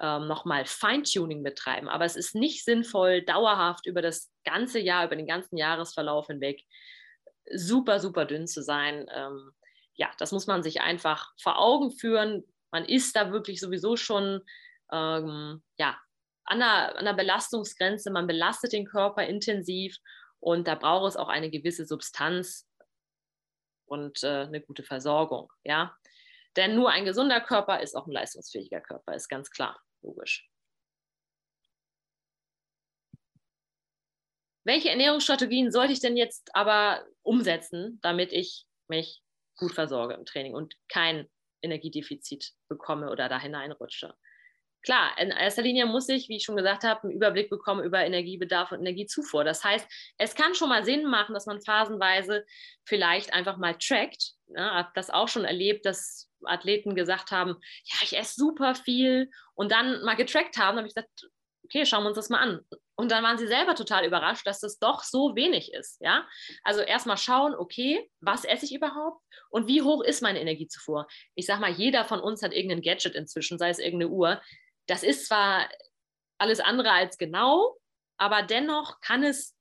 ähm, nochmal Feintuning betreiben. Aber es ist nicht sinnvoll, dauerhaft über das ganze Jahr, über den ganzen Jahresverlauf hinweg super, super dünn zu sein. Ähm, ja, das muss man sich einfach vor Augen führen. Man ist da wirklich sowieso schon ähm, ja, an der, an der Belastungsgrenze. Man belastet den Körper intensiv und da braucht es auch eine gewisse Substanz, und äh, eine gute Versorgung. Ja? Denn nur ein gesunder Körper ist auch ein leistungsfähiger Körper, ist ganz klar, logisch. Welche Ernährungsstrategien sollte ich denn jetzt aber umsetzen, damit ich mich gut versorge im Training und kein Energiedefizit bekomme oder da hineinrutsche? Klar, in erster Linie muss ich, wie ich schon gesagt habe, einen Überblick bekommen über Energiebedarf und Energiezufuhr. Das heißt, es kann schon mal Sinn machen, dass man phasenweise vielleicht einfach mal trackt. Ja, habe das auch schon erlebt, dass Athleten gesagt haben, ja, ich esse super viel und dann mal getrackt haben, habe ich gesagt, okay, schauen wir uns das mal an. Und dann waren sie selber total überrascht, dass das doch so wenig ist. Ja? Also erstmal schauen, okay, was esse ich überhaupt und wie hoch ist meine Energiezufuhr? Ich sage mal, jeder von uns hat irgendein Gadget inzwischen, sei es irgendeine Uhr. Das ist zwar alles andere als genau, aber dennoch kann es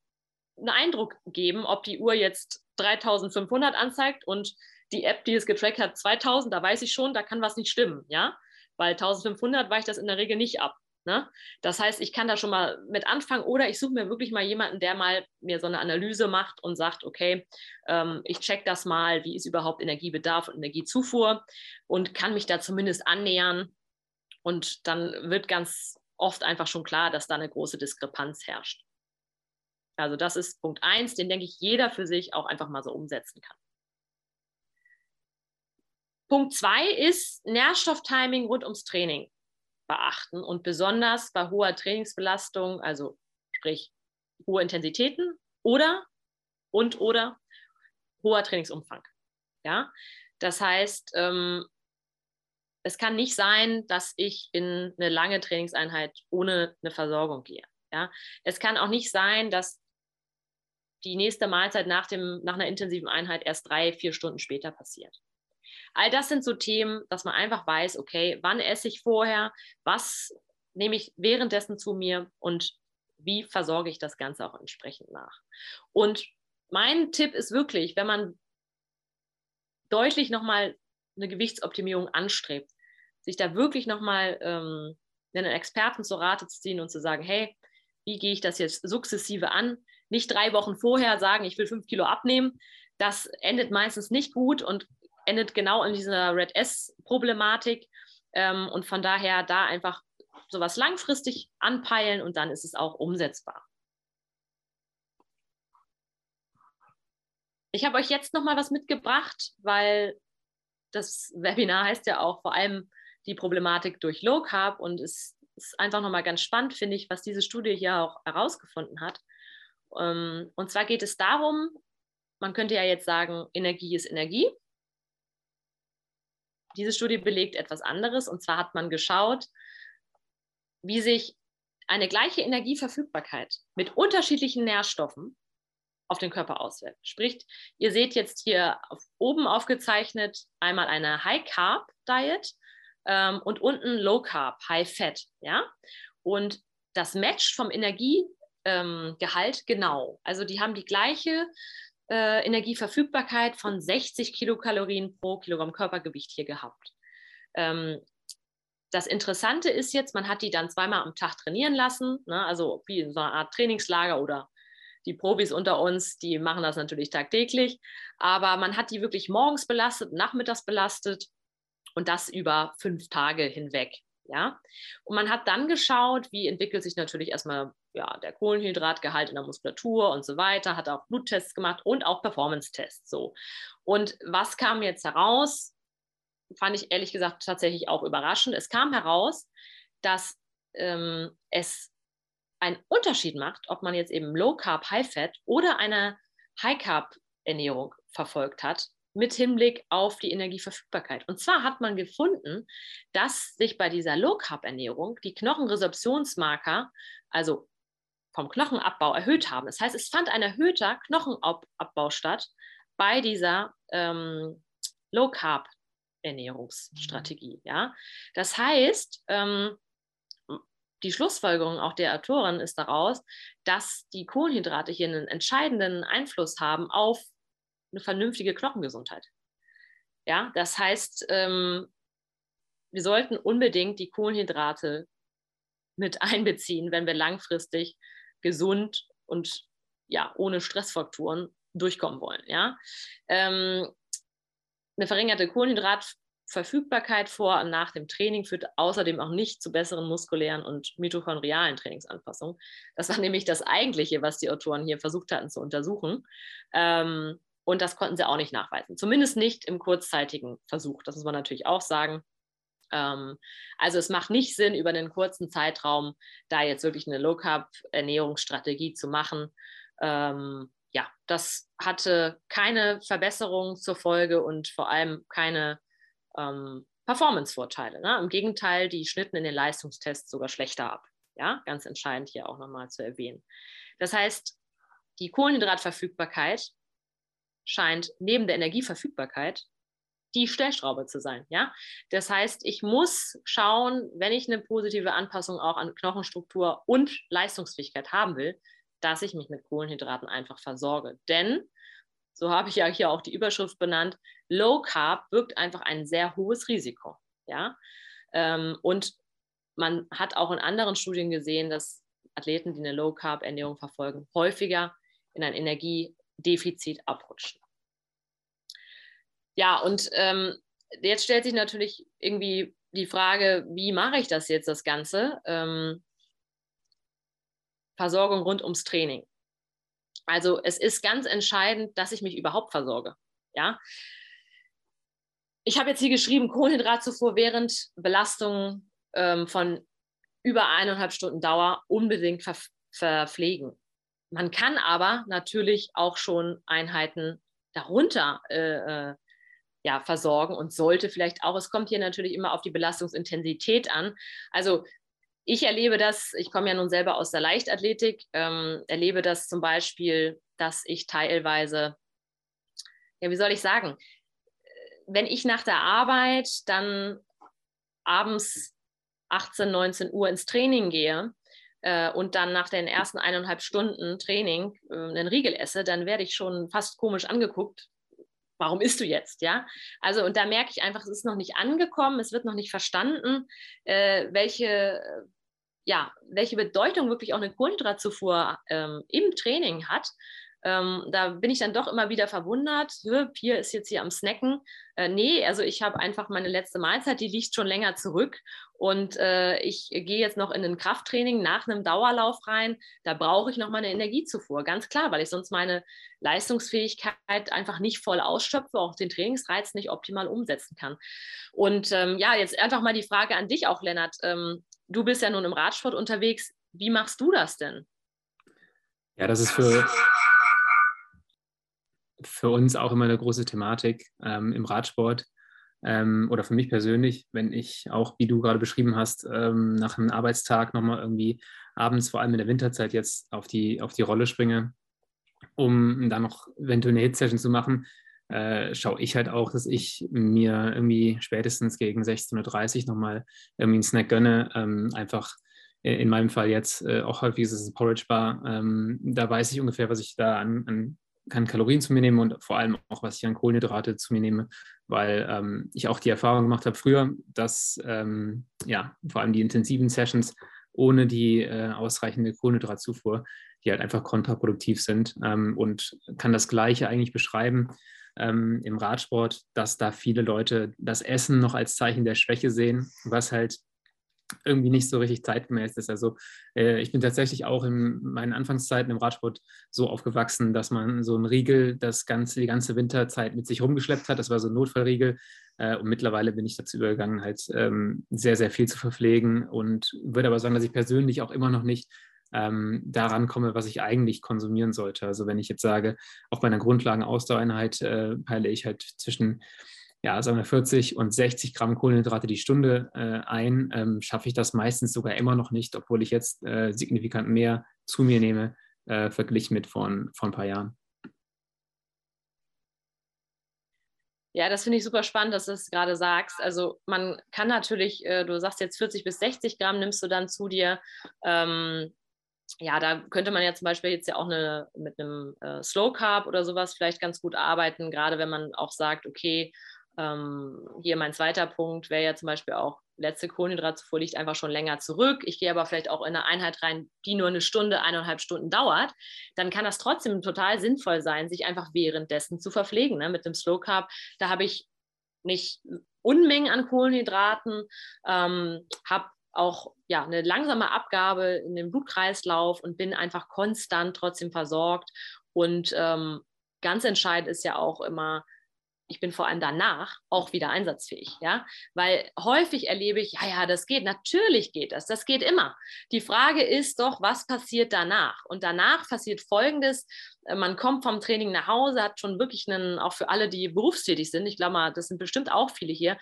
einen Eindruck geben, ob die Uhr jetzt 3500 anzeigt und die App, die es getrackt hat, 2000, da weiß ich schon, da kann was nicht stimmen, ja, weil 1500 weicht das in der Regel nicht ab. Ne? Das heißt, ich kann da schon mal mit anfangen oder ich suche mir wirklich mal jemanden, der mal mir so eine Analyse macht und sagt, okay, ähm, ich check das mal, wie ist überhaupt Energiebedarf und Energiezufuhr und kann mich da zumindest annähern, und dann wird ganz oft einfach schon klar, dass da eine große Diskrepanz herrscht. Also das ist Punkt eins, den denke ich jeder für sich auch einfach mal so umsetzen kann. Punkt zwei ist Nährstofftiming rund ums Training beachten und besonders bei hoher Trainingsbelastung, also sprich hohe Intensitäten oder und oder hoher Trainingsumfang. Ja, das heißt, ähm, es kann nicht sein, dass ich in eine lange Trainingseinheit ohne eine Versorgung gehe. Ja? Es kann auch nicht sein, dass die nächste Mahlzeit nach, dem, nach einer intensiven Einheit erst drei, vier Stunden später passiert. All das sind so Themen, dass man einfach weiß, okay, wann esse ich vorher, was nehme ich währenddessen zu mir und wie versorge ich das Ganze auch entsprechend nach. Und mein Tipp ist wirklich, wenn man deutlich nochmal eine Gewichtsoptimierung anstrebt, sich da wirklich nochmal ähm, einen Experten zur Rate zu ziehen und zu sagen, hey, wie gehe ich das jetzt sukzessive an? Nicht drei Wochen vorher sagen, ich will fünf Kilo abnehmen. Das endet meistens nicht gut und endet genau in dieser Red S-Problematik. Ähm, und von daher da einfach sowas langfristig anpeilen und dann ist es auch umsetzbar. Ich habe euch jetzt noch mal was mitgebracht, weil das Webinar heißt ja auch vor allem die Problematik durch Low Carb und es ist einfach noch mal ganz spannend, finde ich, was diese Studie hier auch herausgefunden hat. Ähm, und zwar geht es darum, man könnte ja jetzt sagen, Energie ist Energie. Diese Studie belegt etwas anderes und zwar hat man geschaut, wie sich eine gleiche Energieverfügbarkeit mit unterschiedlichen Nährstoffen auf den Körper auswirkt. Sprich, ihr seht jetzt hier auf, oben aufgezeichnet einmal eine High Carb Diet ähm, und unten Low Carb, High Fat. Ja? Und das matcht vom Energiegehalt ähm, genau. Also die haben die gleiche äh, Energieverfügbarkeit von 60 Kilokalorien pro Kilogramm Körpergewicht hier gehabt. Ähm, das Interessante ist jetzt, man hat die dann zweimal am Tag trainieren lassen, ne? also wie in so einer Art Trainingslager oder die Profis unter uns, die machen das natürlich tagtäglich, aber man hat die wirklich morgens belastet, nachmittags belastet und das über fünf Tage hinweg. Ja? Und man hat dann geschaut, wie entwickelt sich natürlich erstmal ja, der Kohlenhydratgehalt in der Muskulatur und so weiter, hat auch Bluttests gemacht und auch Performance-Tests. So. Und was kam jetzt heraus? Fand ich ehrlich gesagt tatsächlich auch überraschend. Es kam heraus, dass ähm, es einen Unterschied macht, ob man jetzt eben Low Carb, High Fat oder eine High Carb Ernährung verfolgt hat, mit Hinblick auf die Energieverfügbarkeit. Und zwar hat man gefunden, dass sich bei dieser Low Carb Ernährung die Knochenresorptionsmarker, also vom Knochenabbau erhöht haben. Das heißt, es fand ein erhöhter Knochenabbau statt bei dieser ähm, Low Carb Ernährungsstrategie. Ja? Das heißt, ähm, die Schlussfolgerung auch der Autoren ist daraus, dass die Kohlenhydrate hier einen entscheidenden Einfluss haben auf eine vernünftige Knochengesundheit. Ja, das heißt, ähm, wir sollten unbedingt die Kohlenhydrate mit einbeziehen, wenn wir langfristig gesund und ja, ohne Stressfaktoren durchkommen wollen. Ja? Ähm, eine verringerte Kohlenhydrat Verfügbarkeit vor und nach dem Training führt außerdem auch nicht zu besseren muskulären und mitochondrialen Trainingsanpassungen. Das war nämlich das Eigentliche, was die Autoren hier versucht hatten zu untersuchen. Ähm, und das konnten sie auch nicht nachweisen. Zumindest nicht im kurzzeitigen Versuch. Das muss man natürlich auch sagen. Ähm, also es macht nicht Sinn, über einen kurzen Zeitraum da jetzt wirklich eine Low-Carb-Ernährungsstrategie zu machen. Ähm, ja, das hatte keine Verbesserung zur Folge und vor allem keine ähm, Performance-Vorteile. Ne? Im Gegenteil, die schnitten in den Leistungstests sogar schlechter ab. Ja, ganz entscheidend hier auch nochmal zu erwähnen. Das heißt, die Kohlenhydratverfügbarkeit scheint neben der Energieverfügbarkeit die Stellschraube zu sein. Ja? Das heißt, ich muss schauen, wenn ich eine positive Anpassung auch an Knochenstruktur und Leistungsfähigkeit haben will, dass ich mich mit Kohlenhydraten einfach versorge. Denn so habe ich ja hier auch die Überschrift benannt, Low Carb birgt einfach ein sehr hohes Risiko. Ja? Ähm, und man hat auch in anderen Studien gesehen, dass Athleten, die eine Low Carb Ernährung verfolgen, häufiger in ein Energiedefizit abrutschen. Ja, und ähm, jetzt stellt sich natürlich irgendwie die Frage, wie mache ich das jetzt, das Ganze? Ähm, Versorgung rund ums Training. Also es ist ganz entscheidend, dass ich mich überhaupt versorge. Ja? Ich habe jetzt hier geschrieben, Kohlenhydratzufuhr während Belastung ähm, von über eineinhalb Stunden Dauer unbedingt ver verpflegen. Man kann aber natürlich auch schon Einheiten darunter äh, äh, ja, versorgen und sollte vielleicht auch. Es kommt hier natürlich immer auf die Belastungsintensität an. Also ich erlebe das, ich komme ja nun selber aus der Leichtathletik, ähm, erlebe das zum Beispiel, dass ich teilweise, ja, wie soll ich sagen, wenn ich nach der Arbeit dann abends 18, 19 Uhr ins Training gehe äh, und dann nach den ersten eineinhalb Stunden Training äh, einen Riegel esse, dann werde ich schon fast komisch angeguckt, warum isst du jetzt? Ja, also und da merke ich einfach, es ist noch nicht angekommen, es wird noch nicht verstanden, äh, welche, ja, welche Bedeutung wirklich auch eine Kohlenhydratzufuhr ähm, im Training hat. Ähm, da bin ich dann doch immer wieder verwundert. Hier ist jetzt hier am Snacken. Äh, nee, also ich habe einfach meine letzte Mahlzeit, die liegt schon länger zurück und äh, ich gehe jetzt noch in ein Krafttraining nach einem Dauerlauf rein, da brauche ich noch mal eine Energiezufuhr, ganz klar, weil ich sonst meine Leistungsfähigkeit einfach nicht voll ausschöpfe, auch den Trainingsreiz nicht optimal umsetzen kann. Und ähm, ja, jetzt einfach mal die Frage an dich auch, Lennart. Ähm, du bist ja nun im Radsport unterwegs. Wie machst du das denn? Ja, das ist für, für uns auch immer eine große Thematik ähm, im Radsport ähm, oder für mich persönlich, wenn ich auch, wie du gerade beschrieben hast, ähm, nach einem Arbeitstag nochmal irgendwie abends, vor allem in der Winterzeit, jetzt auf die, auf die Rolle springe, um dann noch eventuell eine Hit-Session zu machen, äh, schaue ich halt auch, dass ich mir irgendwie spätestens gegen 16.30 Uhr nochmal irgendwie einen Snack gönne. Ähm, einfach in meinem Fall jetzt äh, auch häufig ist es ein Porridge Bar. Ähm, da weiß ich ungefähr, was ich da an, an kann Kalorien zu mir nehmen und vor allem auch, was ich an Kohlenhydrate zu mir nehme, weil ähm, ich auch die Erfahrung gemacht habe früher, dass ähm, ja vor allem die intensiven Sessions ohne die äh, ausreichende Kohlenhydratzufuhr, die halt einfach kontraproduktiv sind ähm, und kann das Gleiche eigentlich beschreiben ähm, im Radsport, dass da viele Leute das Essen noch als Zeichen der Schwäche sehen, was halt irgendwie nicht so richtig zeitgemäß ist. Also äh, ich bin tatsächlich auch in meinen Anfangszeiten im Radsport so aufgewachsen, dass man so einen Riegel das ganze, die ganze Winterzeit mit sich rumgeschleppt hat. Das war so ein Notfallriegel. Äh, und mittlerweile bin ich dazu übergegangen, halt ähm, sehr, sehr viel zu verpflegen und würde aber sagen, dass ich persönlich auch immer noch nicht ähm, daran komme, was ich eigentlich konsumieren sollte. Also wenn ich jetzt sage, auch bei einer Grundlagenausdauereinheit äh, peile ich halt zwischen ja, sagen wir 40 und 60 Gramm Kohlenhydrate die Stunde äh, ein, ähm, schaffe ich das meistens sogar immer noch nicht, obwohl ich jetzt äh, signifikant mehr zu mir nehme, äh, verglichen mit vor, vor ein paar Jahren. Ja, das finde ich super spannend, dass du es gerade sagst. Also man kann natürlich, äh, du sagst jetzt 40 bis 60 Gramm nimmst du dann zu dir. Ähm, ja, da könnte man ja zum Beispiel jetzt ja auch eine, mit einem äh, Slow Carb oder sowas vielleicht ganz gut arbeiten, gerade wenn man auch sagt, okay, ähm, hier mein zweiter Punkt wäre ja zum Beispiel auch, letzte Kohlenhydratzufuhr liegt einfach schon länger zurück. Ich gehe aber vielleicht auch in eine Einheit rein, die nur eine Stunde, eineinhalb Stunden dauert. Dann kann das trotzdem total sinnvoll sein, sich einfach währenddessen zu verpflegen. Ne? Mit dem Slow Carb, da habe ich nicht Unmengen an Kohlenhydraten, ähm, habe auch ja, eine langsame Abgabe in den Blutkreislauf und bin einfach konstant trotzdem versorgt. Und ähm, ganz entscheidend ist ja auch immer, ich bin vor allem danach auch wieder einsatzfähig, ja, weil häufig erlebe ich, ja, ja, das geht, natürlich geht das, das geht immer. Die Frage ist doch, was passiert danach? Und danach passiert Folgendes, äh, man kommt vom Training nach Hause, hat schon wirklich einen, auch für alle, die berufstätig sind, ich glaube mal, das sind bestimmt auch viele hier,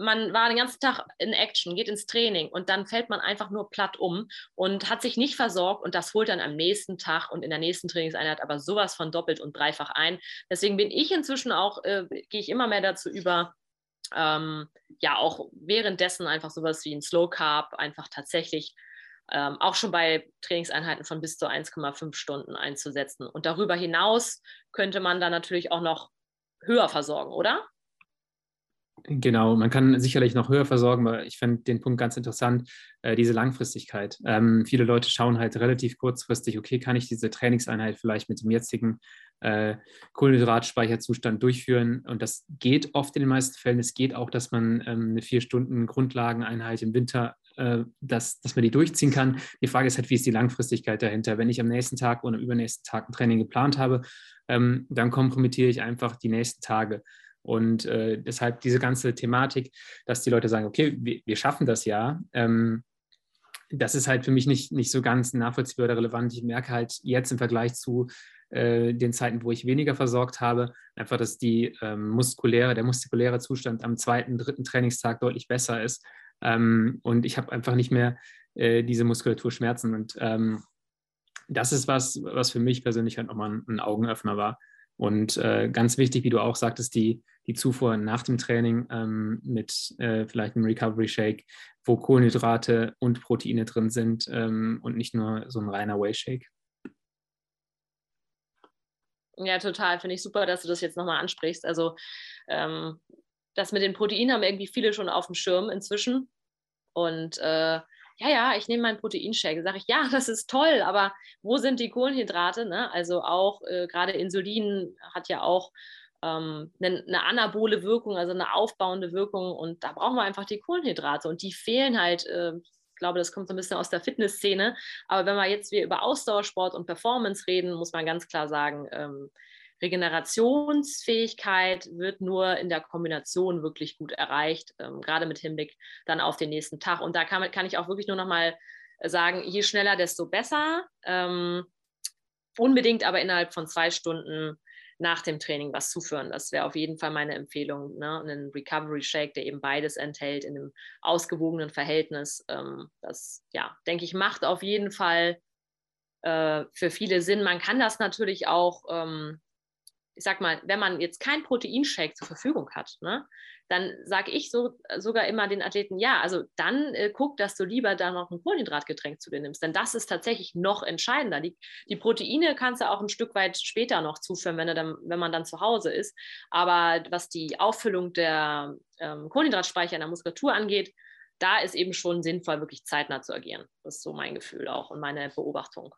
man war den ganzen Tag in Action, geht ins Training und dann fällt man einfach nur platt um und hat sich nicht versorgt und das holt dann am nächsten Tag und in der nächsten Trainingseinheit aber sowas von doppelt und dreifach ein. Deswegen bin ich inzwischen auch, äh, gehe ich immer mehr dazu über, ähm, ja, auch währenddessen einfach sowas wie ein Slow Carb einfach tatsächlich ähm, auch schon bei Trainingseinheiten von bis zu 1,5 Stunden einzusetzen. Und darüber hinaus könnte man dann natürlich auch noch höher versorgen, oder? Genau, man kann sicherlich noch höher versorgen, aber ich finde den Punkt ganz interessant, äh, diese Langfristigkeit. Ähm, viele Leute schauen halt relativ kurzfristig, okay, kann ich diese Trainingseinheit vielleicht mit dem jetzigen äh, Kohlenhydratspeicherzustand durchführen? Und das geht oft in den meisten Fällen. Es geht auch, dass man ähm, eine vier Stunden Grundlageneinheit im Winter, äh, dass, dass man die durchziehen kann. Die Frage ist halt, wie ist die Langfristigkeit dahinter? Wenn ich am nächsten Tag oder am übernächsten Tag ein Training geplant habe, ähm, dann kompromittiere ich einfach die nächsten Tage. Und äh, deshalb diese ganze Thematik, dass die Leute sagen, okay, wir, wir schaffen das ja, ähm, das ist halt für mich nicht, nicht so ganz nachvollziehbar oder relevant. Ich merke halt jetzt im Vergleich zu äh, den Zeiten, wo ich weniger versorgt habe, einfach, dass die ähm, muskuläre, der muskuläre Zustand am zweiten, dritten Trainingstag deutlich besser ist. Ähm, und ich habe einfach nicht mehr äh, diese Muskulaturschmerzen. Und ähm, das ist was, was für mich persönlich halt nochmal ein, ein Augenöffner war. Und äh, ganz wichtig, wie du auch sagtest, die, die Zufuhr nach dem Training ähm, mit äh, vielleicht einem Recovery Shake, wo Kohlenhydrate und Proteine drin sind ähm, und nicht nur so ein reiner Whey Shake. Ja, total. Finde ich super, dass du das jetzt nochmal ansprichst. Also, ähm, das mit den Proteinen haben irgendwie viele schon auf dem Schirm inzwischen. Und äh, ja, ja, ich nehme meinen Proteinshake. Sage ich, ja, das ist toll, aber wo sind die Kohlenhydrate? Ne? Also auch äh, gerade Insulin hat ja auch ähm, eine, eine, anabole Wirkung, also eine aufbauende Wirkung. Und da brauchen wir einfach die Kohlenhydrate. Und die fehlen halt, äh, ich glaube, das kommt so ein bisschen aus der Fitnessszene. Aber wenn wir jetzt wir über Ausdauersport und Performance reden, muss man ganz klar sagen, ähm, Regenerationsfähigkeit wird nur in der Kombination wirklich gut erreicht, ähm, gerade mit Hinblick dann auf den nächsten Tag. Und da kann, kann ich auch wirklich nur noch mal sagen, je schneller, desto besser. Ähm, unbedingt aber innerhalb von zwei Stunden nach dem Training was zuführen. Das wäre auf jeden Fall meine Empfehlung. Ne? Einen Recovery Shake, der eben beides enthält in einem ausgewogenen Verhältnis. Ähm, das, ja, denke ich, macht auf jeden Fall äh, für viele Sinn. Man kann das natürlich auch ähm, ich sag mal, wenn man jetzt kein Proteinshake zur Verfügung hat, ne, dann sage ich so, sogar immer den Athleten, ja, also dann äh, guck, dass du lieber da noch ein Kohlenhydratgetränk zu dir nimmst, denn das ist tatsächlich noch entscheidender. Die, die Proteine kannst du auch ein Stück weit später noch zuführen, wenn, dann, wenn man dann zu Hause ist. Aber was die Auffüllung der ähm, Kohlenhydratspeicher in der Muskulatur angeht, da ist eben schon sinnvoll, wirklich zeitnah zu agieren. Das ist so mein Gefühl auch und meine Beobachtung.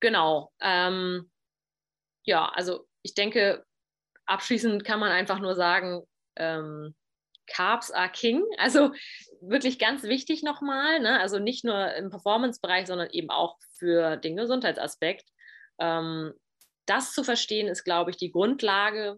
Genau. Ähm, ja, also ich denke, abschließend kann man einfach nur sagen, ähm, Carbs are King. Also wirklich ganz wichtig nochmal. Ne? Also nicht nur im Performance-Bereich, sondern eben auch für den Gesundheitsaspekt. Ähm, das zu verstehen ist, glaube ich, die Grundlage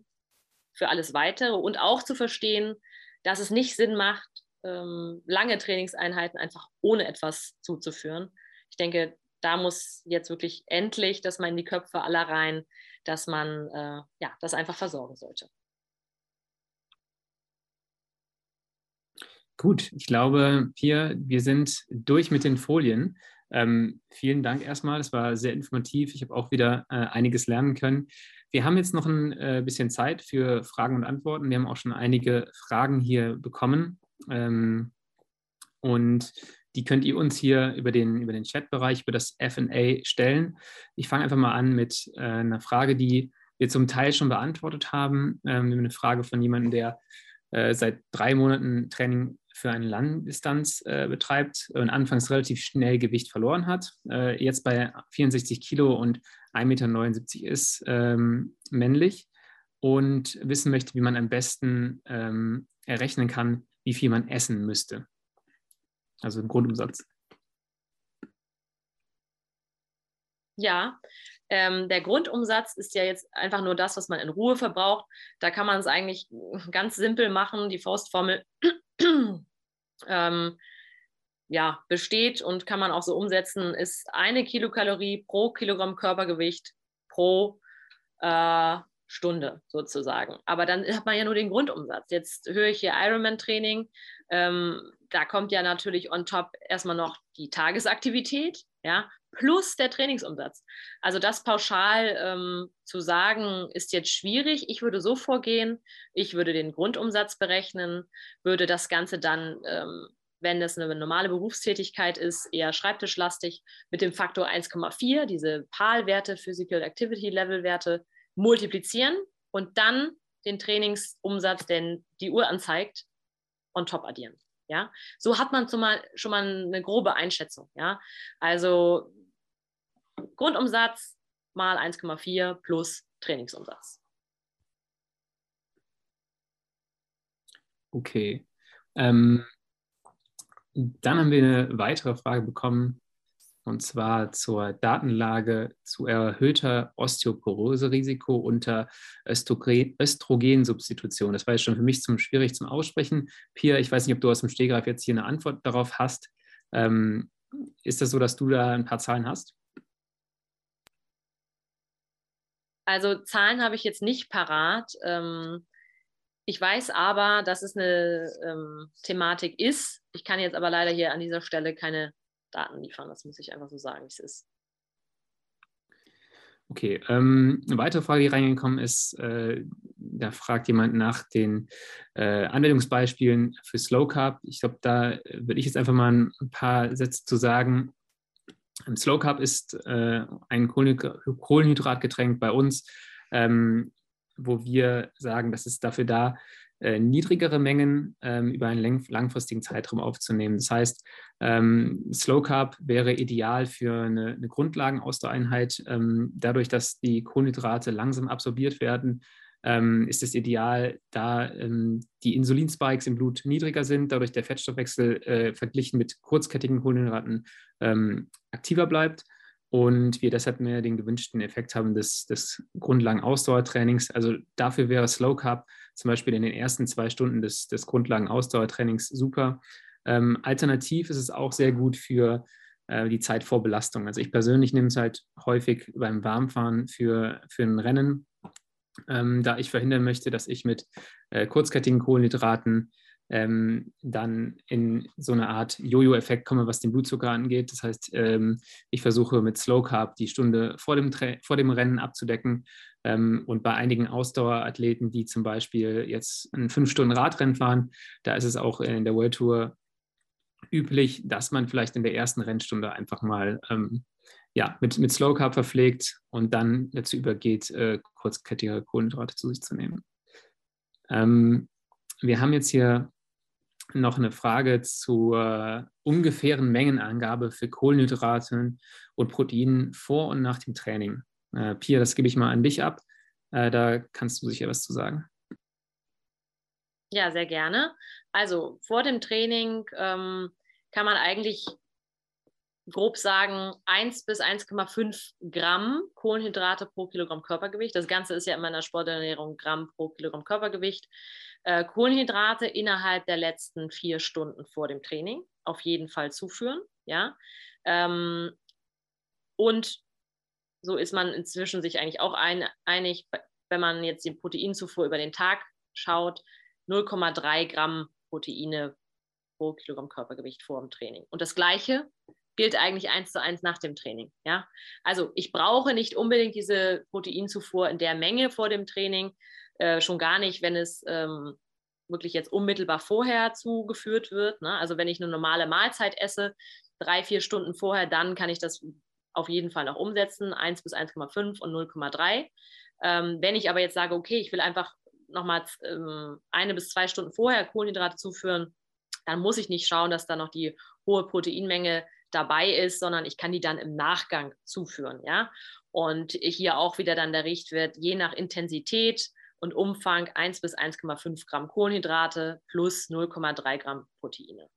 für alles Weitere und auch zu verstehen, dass es nicht Sinn macht, ähm, lange Trainingseinheiten einfach ohne etwas zuzuführen. Ich denke, da muss jetzt wirklich endlich, dass man in die Köpfe aller rein, dass man äh, ja, das einfach versorgen sollte. Gut, ich glaube, hier, wir sind durch mit den Folien. Ähm, vielen Dank erstmal, es war sehr informativ. Ich habe auch wieder äh, einiges lernen können. Wir haben jetzt noch ein äh, bisschen Zeit für Fragen und Antworten. Wir haben auch schon einige Fragen hier bekommen. Ähm, und die könnt ihr uns hier über den, über den Chatbereich, über das FA stellen. Ich fange einfach mal an mit äh, einer Frage, die wir zum Teil schon beantwortet haben. Ähm, eine Frage von jemandem, der äh, seit drei Monaten Training für eine Langdistanz äh, betreibt und anfangs relativ schnell Gewicht verloren hat, äh, jetzt bei 64 Kilo und 1,79 Meter ist, ähm, männlich und wissen möchte, wie man am besten ähm, errechnen kann, wie viel man essen müsste. Also ein Grundumsatz. Ja, ähm, der Grundumsatz ist ja jetzt einfach nur das, was man in Ruhe verbraucht. Da kann man es eigentlich ganz simpel machen. Die Faustformel ähm, ja, besteht und kann man auch so umsetzen, ist eine Kilokalorie pro Kilogramm Körpergewicht pro äh, Stunde sozusagen. Aber dann hat man ja nur den Grundumsatz. Jetzt höre ich hier Ironman-Training. Ähm, da kommt ja natürlich on top erstmal noch die Tagesaktivität, ja, plus der Trainingsumsatz. Also das pauschal ähm, zu sagen, ist jetzt schwierig. Ich würde so vorgehen, ich würde den Grundumsatz berechnen, würde das Ganze dann, ähm, wenn das eine normale Berufstätigkeit ist, eher schreibtischlastig, mit dem Faktor 1,4, diese PAL-Werte, Physical Activity Level-Werte, multiplizieren und dann den Trainingsumsatz, den die Uhr anzeigt, on top addieren. Ja, so hat man zumal, schon mal eine grobe Einschätzung. Ja, also Grundumsatz mal 1,4 plus Trainingsumsatz. Okay. Ähm, dann haben wir eine weitere Frage bekommen und zwar zur Datenlage zu erhöhter Osteoporose-Risiko unter Östrogensubstitution. Das war jetzt schon für mich zum, schwierig zum Aussprechen. Pia, ich weiß nicht, ob du aus dem Stehgreif jetzt hier eine Antwort darauf hast. Ähm, ist das so, dass du da ein paar Zahlen hast? Also Zahlen habe ich jetzt nicht parat. Ähm, ich weiß aber, dass es eine ähm, Thematik ist. Ich kann jetzt aber leider hier an dieser Stelle keine Daten liefern. Das muss ich einfach so sagen, wie es ist. Okay, ähm, eine weitere Frage, die reingekommen ist, äh, da fragt jemand nach den äh, Anwendungsbeispielen für Slow Carb. Ich glaube, da würde ich jetzt einfach mal ein paar Sätze zu sagen. Slow Carb ist äh, ein Kohlenhydratgetränk bei uns, ähm, wo wir sagen, das ist dafür da, äh, niedrigere Mengen ähm, über einen langfristigen Zeitraum aufzunehmen. Das heißt, ähm, Slow Carb wäre ideal für eine, eine Grundlagenausdauereinheit. Ähm, dadurch, dass die Kohlenhydrate langsam absorbiert werden, ähm, ist es ideal, da ähm, die Insulinspikes im Blut niedriger sind, dadurch der Fettstoffwechsel äh, verglichen mit kurzkettigen Kohlenhydraten ähm, aktiver bleibt und wir deshalb mehr den gewünschten Effekt haben des, des Grundlagen-Ausdauertrainings. Also dafür wäre Slow Carb zum Beispiel in den ersten zwei Stunden des, des Grundlagen-Ausdauertrainings super. Ähm, alternativ ist es auch sehr gut für äh, die Zeit vor Belastung. Also ich persönlich nehme es halt häufig beim Warmfahren für, für ein Rennen, ähm, da ich verhindern möchte, dass ich mit äh, kurzkettigen Kohlenhydraten ähm, dann in so eine Art Jojo-Effekt komme, was den Blutzucker angeht. Das heißt, ähm, ich versuche mit Slow Carb die Stunde vor dem, vor dem Rennen abzudecken. Ähm, und bei einigen Ausdauerathleten, die zum Beispiel jetzt ein fünf Stunden Radrennen fahren, da ist es auch in der World Tour üblich, dass man vielleicht in der ersten Rennstunde einfach mal ähm, ja, mit, mit Slow Carb verpflegt und dann dazu übergeht, äh, kurzkettige Kohlenhydrate zu sich zu nehmen. Ähm, wir haben jetzt hier noch eine Frage zur ungefähren Mengenangabe für Kohlenhydrate und Proteinen vor und nach dem Training. Äh, Pia, das gebe ich mal an dich ab. Äh, da kannst du sicher was zu sagen. Ja, sehr gerne. Also vor dem Training ähm, kann man eigentlich grob sagen 1 bis 1,5 Gramm Kohlenhydrate pro Kilogramm Körpergewicht. Das Ganze ist ja immer in der Sporternährung Gramm pro Kilogramm Körpergewicht äh, Kohlenhydrate innerhalb der letzten vier Stunden vor dem Training auf jeden Fall zuführen. Ja? Ähm, und so ist man inzwischen sich eigentlich auch ein, einig, wenn man jetzt die Proteinzufuhr über den Tag schaut, 0,3 Gramm Proteine pro Kilogramm Körpergewicht vor dem Training. Und das Gleiche gilt eigentlich eins zu eins nach dem Training. Ja? Also ich brauche nicht unbedingt diese Proteinzufuhr in der Menge vor dem Training, äh, schon gar nicht, wenn es ähm, wirklich jetzt unmittelbar vorher zugeführt wird. Ne? Also wenn ich eine normale Mahlzeit esse, drei, vier Stunden vorher, dann kann ich das auf jeden Fall noch umsetzen, 1 bis 1,5 und 0,3. Ähm, wenn ich aber jetzt sage, okay, ich will einfach nochmal ähm, eine bis zwei Stunden vorher Kohlenhydrate zuführen, dann muss ich nicht schauen, dass da noch die hohe Proteinmenge dabei ist, sondern ich kann die dann im Nachgang zuführen. Ja? Und hier auch wieder dann der Richtwert, je nach Intensität und Umfang 1 bis 1,5 Gramm Kohlenhydrate plus 0,3 Gramm Proteine.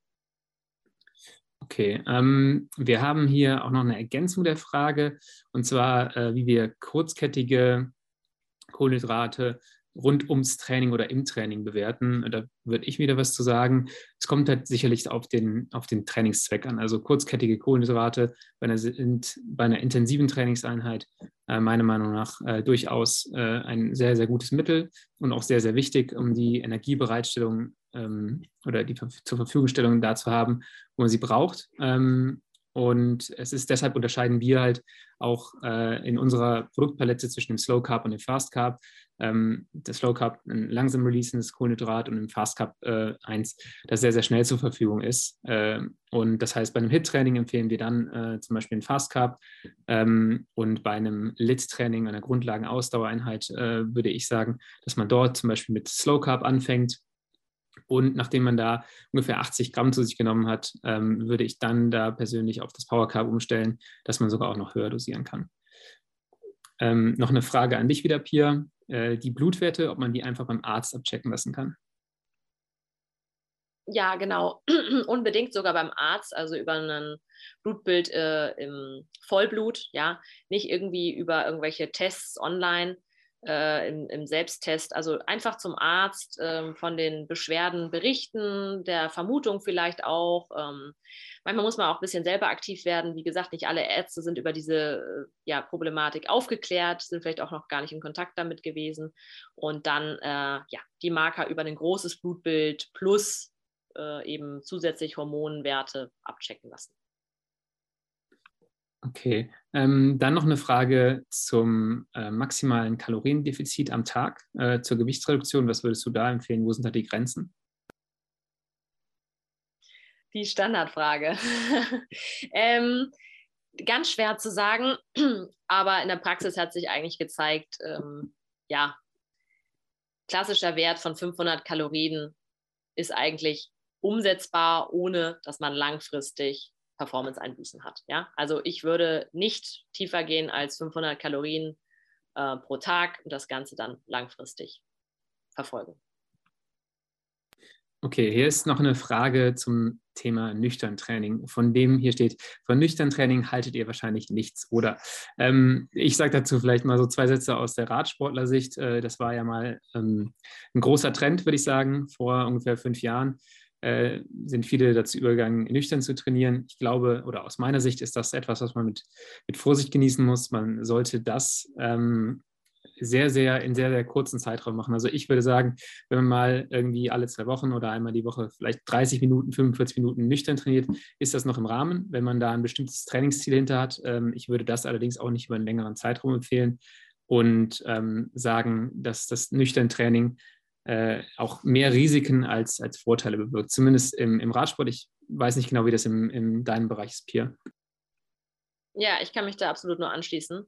Okay, ähm, wir haben hier auch noch eine Ergänzung der Frage, und zwar, äh, wie wir kurzkettige Kohlenhydrate rund ums Training oder im Training bewerten. Da würde ich wieder was zu sagen. Es kommt halt sicherlich auf den, auf den Trainingszweck an. Also kurzkettige Kohlenhydrate bei einer, bei einer intensiven Trainingseinheit äh, meiner Meinung nach äh, durchaus äh, ein sehr, sehr gutes Mittel und auch sehr, sehr wichtig, um die Energiebereitstellung ähm, oder die zur Verfügungstellung da zu haben, wo man sie braucht. Ähm, und es ist deshalb unterscheiden wir halt auch äh, in unserer Produktpalette zwischen dem Slow Carb und dem Fast Carb. Ähm, das Slow Carb ein langsam releasendes Kohlenhydrat und im Fast Carb äh, eins, das sehr, sehr schnell zur Verfügung ist. Äh, und das heißt, bei einem HIT-Training empfehlen wir dann äh, zum Beispiel ein Fast Carb ähm, und bei einem LIT-Training, einer Grundlagenausdauereinheit, äh, würde ich sagen, dass man dort zum Beispiel mit Slow Carb anfängt und nachdem man da ungefähr 80 Gramm zu sich genommen hat, ähm, würde ich dann da persönlich auf das Power Carb umstellen, dass man sogar auch noch höher dosieren kann. Ähm, noch eine Frage an dich wieder, Pia. Äh, die Blutwerte, ob man die einfach beim Arzt abchecken lassen kann. Ja, genau. Unbedingt sogar beim Arzt, also über ein Blutbild äh, im Vollblut, ja, nicht irgendwie über irgendwelche Tests online äh, im, im, Selbsttest. Also einfach zum Arzt ähm, von den Beschwerden berichten, der Vermutung vielleicht auch. Ähm, manchmal muss man auch ein bisschen selber aktiv werden. Wie gesagt, nicht alle Ärzte sind über diese äh, ja, Problematik aufgeklärt, sind vielleicht auch noch gar nicht in Kontakt damit gewesen. Und dann äh, ja, die Marker über ein großes Blutbild plus äh, eben zusätzlich Hormonwerte abchecken lassen. Okay, ähm, dann noch eine Frage zum äh, maximalen Kaloriendefizit am Tag, äh, zur Gewichtsreduktion. Was würdest du da empfehlen? Wo sind da die Grenzen? Die Standardfrage. ähm, ganz schwer zu sagen, aber in der Praxis hat sich eigentlich gezeigt, ähm, ja, klassischer Wert von 500 Kalorien ist eigentlich umsetzbar, ohne dass man langfristig Performance-Einbußen hat. Ja? Also ich würde nicht tiefer gehen als 500 Kalorien äh, pro Tag und das Ganze dann langfristig verfolgen. Okay, hier ist noch eine Frage zum Thema nüchtern Training. Von dem hier steht, von nüchtern Training haltet ihr wahrscheinlich nichts, oder? Ähm, ich sage dazu vielleicht mal so zwei Sätze aus der Radsportlersicht. Äh, das war ja mal ähm, ein großer Trend, würde ich sagen, vor ungefähr fünf Jahren. Äh, sind viele dazu übergegangen, nüchtern zu trainieren. Ich glaube, oder aus meiner Sicht ist das etwas, was man mit, mit Vorsicht genießen muss. Man sollte das ähm, sehr, sehr in sehr, sehr kurzen Zeitraum machen. Also ich würde sagen, wenn man mal irgendwie alle zwei Wochen oder einmal die Woche vielleicht 30 Minuten, 45 Minuten nüchtern trainiert, ist das noch im Rahmen, wenn man da ein bestimmtes Trainingsziel hinter hat. Ähm, ich würde das allerdings auch nicht über einen längeren Zeitraum empfehlen und ähm, sagen, dass das nüchtern Training äh, auch mehr Risiken als, als Vorteile bewirkt. Zumindest im, im Radsport. Ich weiß nicht genau, wie das im, in deinem Bereich ist, Pia. Ja, ich kann mich da absolut nur anschließen.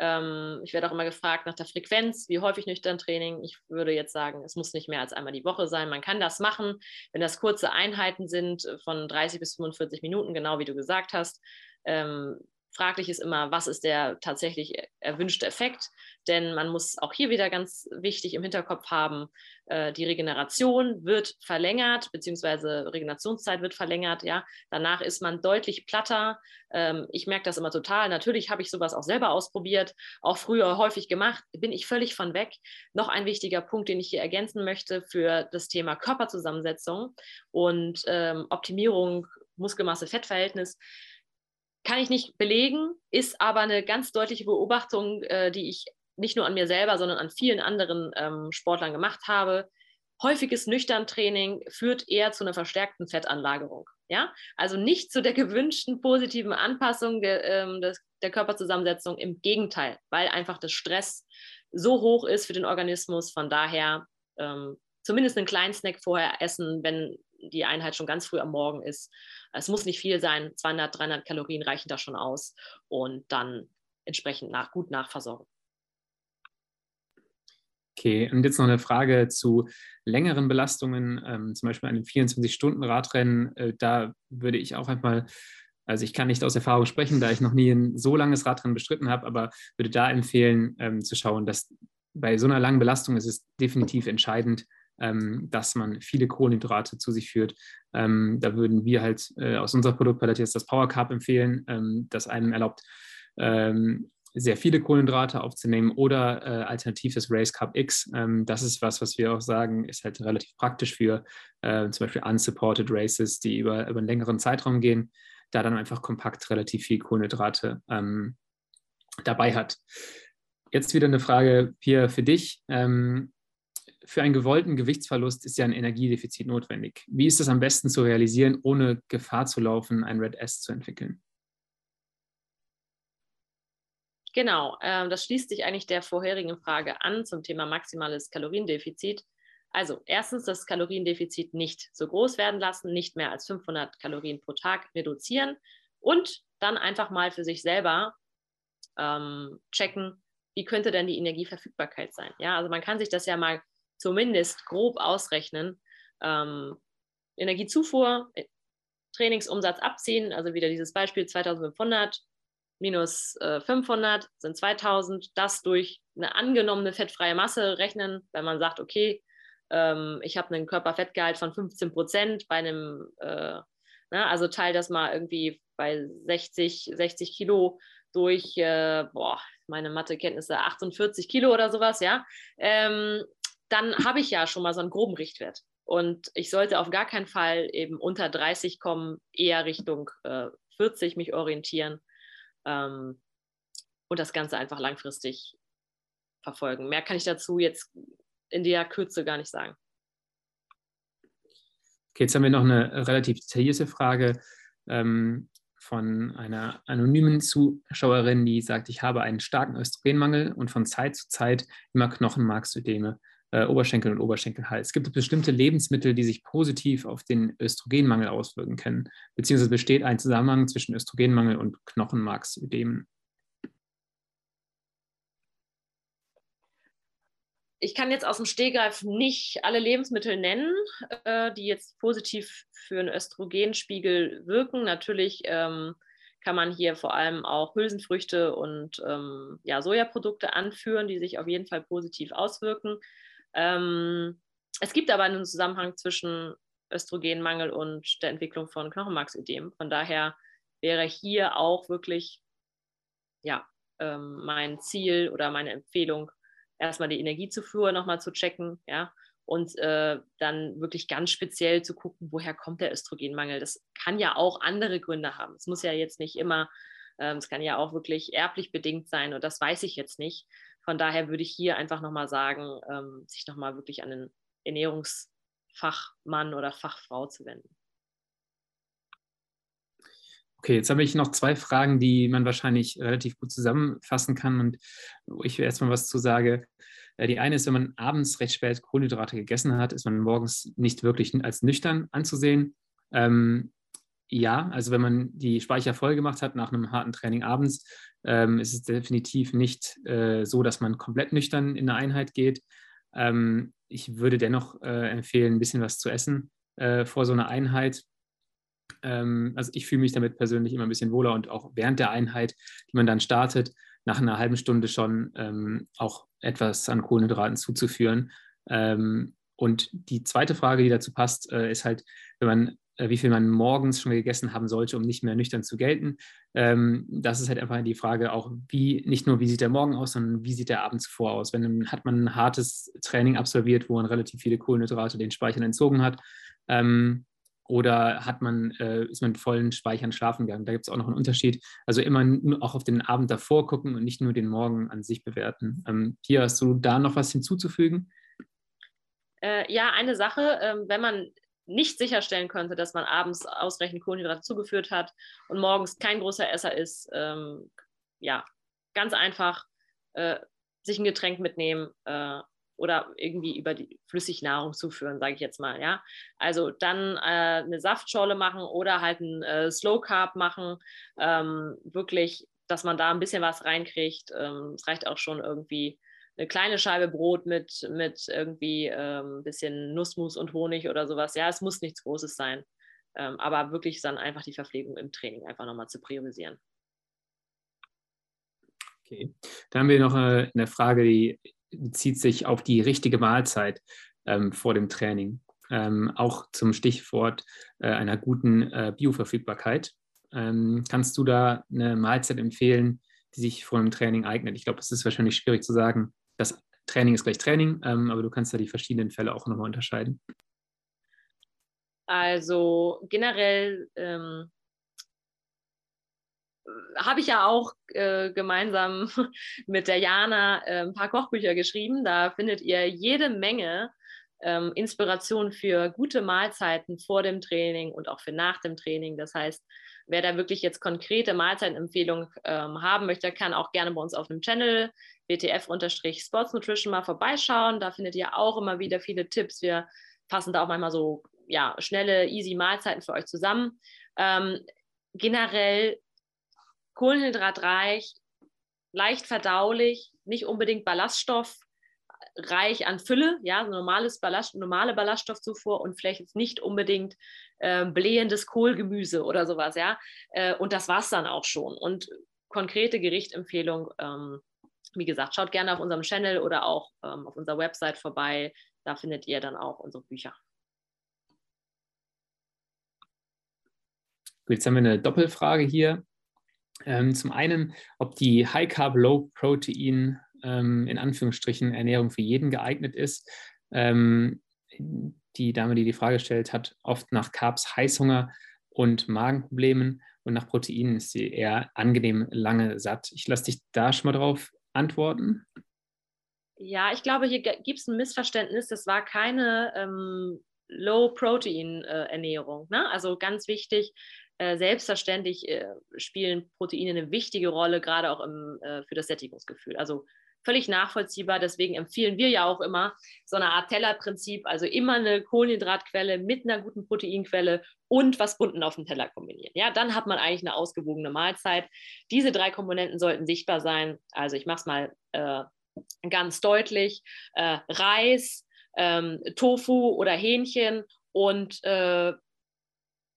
Ähm, ich werde auch immer gefragt nach der Frequenz, wie häufig nüchtern Training. Ich würde jetzt sagen, es muss nicht mehr als einmal die Woche sein. Man kann das machen, wenn das kurze Einheiten sind von 30 bis 45 Minuten, genau wie du gesagt hast. Ähm, Fraglich ist immer, was ist der tatsächlich erwünschte Effekt? Denn man muss auch hier wieder ganz wichtig im Hinterkopf haben, äh, die Regeneration wird verlängert, beziehungsweise Regenerationszeit wird verlängert. Ja, danach ist man deutlich platter. Ähm, ich merke das immer total. Natürlich habe ich sowas auch selber ausprobiert, auch früher häufig gemacht. Bin ich völlig von weg. Noch ein wichtiger Punkt, den ich hier ergänzen möchte für das Thema Körperzusammensetzung und ähm, Optimierung Muskelmasse-Fettverhältnis kann ich nicht belegen, ist aber eine ganz deutliche Beobachtung, äh, die ich nicht nur an mir selber, sondern an vielen anderen ähm, Sportlern gemacht habe. Häufiges Nüchtern-Training führt eher zu einer verstärkten Fettanlagerung. Ja? Also nicht zu der gewünschten positiven Anpassung der, ähm, des, der Körperzusammensetzung, im Gegenteil, weil einfach der Stress so hoch ist für den Organismus. Von daher ähm, zumindest einen kleinen Snack vorher essen, wenn die Einheit schon ganz früh am Morgen ist. Es muss nicht viel sein, 200, 300 Kalorien reichen da schon aus und dann entsprechend nach, gut nachversorgen. Okay, und jetzt noch eine Frage zu längeren Belastungen, ähm, zum Beispiel einem 24-Stunden-Radrennen. Äh, da würde ich auch einmal, also ich kann nicht aus Erfahrung sprechen, da ich noch nie ein so langes Radrennen bestritten habe, aber würde da empfehlen, ähm, zu schauen, dass bei so einer langen Belastung ist es definitiv entscheidend, dass man viele Kohlenhydrate zu sich führt. Ähm, da würden wir halt äh, aus unserer Produktpalette jetzt das Power Carb empfehlen, ähm, das einem erlaubt, ähm, sehr viele Kohlenhydrate aufzunehmen oder äh, alternativ das Race Carb X. Ähm, das ist was, was wir auch sagen, ist halt relativ praktisch für äh, zum Beispiel unsupported Races, die über, über einen längeren Zeitraum gehen, da dann einfach kompakt relativ viel Kohlenhydrate ähm, dabei hat. Jetzt wieder eine Frage hier für dich. Ähm, für einen gewollten Gewichtsverlust ist ja ein Energiedefizit notwendig. Wie ist das am besten zu realisieren, ohne Gefahr zu laufen, ein Red S zu entwickeln? Genau, äh, das schließt sich eigentlich der vorherigen Frage an zum Thema maximales Kaloriendefizit. Also erstens das Kaloriendefizit nicht so groß werden lassen, nicht mehr als 500 Kalorien pro Tag reduzieren und dann einfach mal für sich selber ähm, checken, wie könnte denn die Energieverfügbarkeit sein. Ja, also man kann sich das ja mal zumindest grob ausrechnen. Ähm, Energiezufuhr, äh, Trainingsumsatz abziehen, also wieder dieses Beispiel 2500 minus äh, 500 sind 2000, das durch eine angenommene fettfreie Masse rechnen, wenn man sagt, okay, ähm, ich habe einen Körperfettgehalt von 15 Prozent bei einem, äh, na, ne, also teile das mal irgendwie bei 60, 60 Kilo durch, äh, boah, meine Mathekenntnisse 48 Kilo oder sowas, ja, ähm, dann habe ich ja schon mal so einen groben Richtwert. Und ich sollte auf gar keinen Fall eben unter 30 kommen, eher Richtung äh, 40 mich orientieren ähm, und das Ganze einfach langfristig verfolgen. Mehr kann ich dazu jetzt in der Kürze gar nicht sagen. Okay, jetzt haben wir noch eine relativ detaillierte Frage ähm, von einer anonymen Zuschauerin, die sagt, ich habe einen starken Östrogenmangel und von Zeit zu Zeit immer Knochenmarksödeme äh, Oberschenkel und Oberschenkelhals. Gibt es bestimmte Lebensmittel, die sich positiv auf den Östrogenmangel auswirken können? Beziehungsweise besteht ein Zusammenhang zwischen Östrogenmangel und Knochenmarksödemen? ich kann jetzt aus dem Stehgreif nicht alle Lebensmittel nennen, äh, die jetzt positiv für einen Östrogenspiegel wirken. Natürlich ähm, kann man hier vor allem auch Hülsenfrüchte und ähm, ja, Sojaprodukte anführen, die sich auf jeden Fall positiv auswirken. Ähm, es gibt aber einen Zusammenhang zwischen Östrogenmangel und der Entwicklung von Knochenmarksödem. Von daher wäre hier auch wirklich ja, ähm, mein Ziel oder meine Empfehlung, erstmal die Energiezufuhr nochmal zu checken, ja, und äh, dann wirklich ganz speziell zu gucken, woher kommt der Östrogenmangel. Das kann ja auch andere Gründe haben. Es muss ja jetzt nicht immer, ähm, es kann ja auch wirklich erblich bedingt sein und das weiß ich jetzt nicht. Von daher würde ich hier einfach nochmal sagen, ähm, sich nochmal wirklich an den Ernährungsfachmann oder Fachfrau zu wenden. Okay, jetzt habe ich noch zwei Fragen, die man wahrscheinlich relativ gut zusammenfassen kann und wo ich erstmal was zu sage. Äh, die eine ist, wenn man abends recht spät Kohlenhydrate gegessen hat, ist man morgens nicht wirklich als nüchtern anzusehen. Ähm, ja, also wenn man die Speicher voll gemacht hat nach einem harten Training abends, ähm, ist es definitiv nicht äh, so, dass man komplett nüchtern in eine Einheit geht. Ähm, ich würde dennoch äh, empfehlen, ein bisschen was zu essen äh, vor so einer Einheit, ähm, also ich fühle mich damit persönlich immer ein bisschen wohler und auch während der Einheit, die man dann startet, nach einer halben Stunde schon ähm, auch etwas an Kohlenhydraten zuzuführen. Ähm, und die zweite Frage, die dazu passt, äh, ist halt, wenn man wie viel man morgens schon gegessen haben sollte, um nicht mehr nüchtern zu gelten. Ähm, das ist halt einfach die Frage auch, wie, nicht nur wie sieht der Morgen aus, sondern wie sieht der Abend zuvor aus. Wenn hat man ein hartes Training absolviert, wo man relativ viele Kohlenhydrate den Speichern entzogen hat, ähm, oder hat man, äh, ist man vollen Speichern schlafen gegangen? Da gibt es auch noch einen Unterschied. Also immer auch auf den Abend davor gucken und nicht nur den Morgen an sich bewerten. Ähm, Pia, hast du da noch was hinzuzufügen? Äh, ja, eine Sache, wenn man nicht sicherstellen könnte, dass man abends ausreichend Kohlenhydrate zugeführt hat und morgens kein großer Esser ist, ähm, ja, ganz einfach äh, sich ein Getränk mitnehmen, äh, oder irgendwie über die Flüssignahrung zuführen, sage ich jetzt mal. Ja? Also dann äh, eine Saftschorle machen oder halt ein äh, Slow Carb machen. Ähm, wirklich, dass man da ein bisschen was reinkriegt. Ähm, es reicht auch schon irgendwie eine kleine Scheibe Brot mit, mit irgendwie ein ähm, bisschen Nussmus und Honig oder sowas. Ja, es muss nichts Großes sein. Ähm, aber wirklich dann einfach die Verpflegung im Training einfach nochmal zu priorisieren. Okay. Dann haben wir noch äh, eine Frage, die bezieht sich auf die richtige Mahlzeit ähm, vor dem Training. Ähm, auch zum Stichwort äh, einer guten äh, Bioverfügbarkeit. Ähm, kannst du da eine Mahlzeit empfehlen, die sich vor einem Training eignet? Ich glaube, es ist wahrscheinlich schwierig zu sagen, das Training ist gleich Training, ähm, aber du kannst da die verschiedenen Fälle auch nochmal unterscheiden. Also generell ähm, habe ich ja auch äh, gemeinsam mit der Jana äh, ein paar Kochbücher geschrieben. Da findet ihr jede Menge ähm, Inspiration für gute Mahlzeiten vor dem Training und auch für nach dem Training. Das heißt, wer da wirklich jetzt konkrete Mahlzeitenempfehlungen ähm, haben möchte, kann auch gerne bei uns auf dem Channel WTF-Sports Nutrition mal vorbeischauen. Da findet ihr auch immer wieder viele Tipps. Wir fassen da auch manchmal so ja, schnelle, easy Mahlzeiten für euch zusammen. Ähm, generell kohlenhydratreich, leicht verdaulich, nicht unbedingt ballaststoffreich an Fülle, ja, so normales Ballast, normale Ballaststoffzufuhr und vielleicht jetzt nicht unbedingt äh, blähendes Kohlgemüse oder sowas, ja. Äh, und das war es dann auch schon. Und konkrete Gerichtempfehlung, ähm, wie gesagt, schaut gerne auf unserem Channel oder auch ähm, auf unserer Website vorbei. Da findet ihr dann auch unsere Bücher. Jetzt haben wir eine Doppelfrage hier. Ähm, zum einen, ob die High Carb, Low Protein ähm, in Anführungsstrichen Ernährung für jeden geeignet ist. Ähm, die Dame, die die Frage stellt, hat oft nach Carbs Heißhunger und Magenproblemen und nach Proteinen ist sie eher angenehm lange satt. Ich lasse dich da schon mal drauf antworten. Ja, ich glaube, hier gibt es ein Missverständnis. Das war keine ähm, Low-Protein-Ernährung. Äh, ne? Also ganz wichtig, äh, selbstverständlich äh, spielen Proteine eine wichtige Rolle, gerade auch im, äh, für das Sättigungsgefühl. Also völlig nachvollziehbar. Deswegen empfehlen wir ja auch immer so eine Art Tellerprinzip, also immer eine Kohlenhydratquelle mit einer guten Proteinquelle und was Bunten auf dem Teller kombinieren. Ja, dann hat man eigentlich eine ausgewogene Mahlzeit. Diese drei Komponenten sollten sichtbar sein. Also ich mache es mal äh, ganz deutlich äh, Reis, ähm, Tofu oder Hähnchen und äh,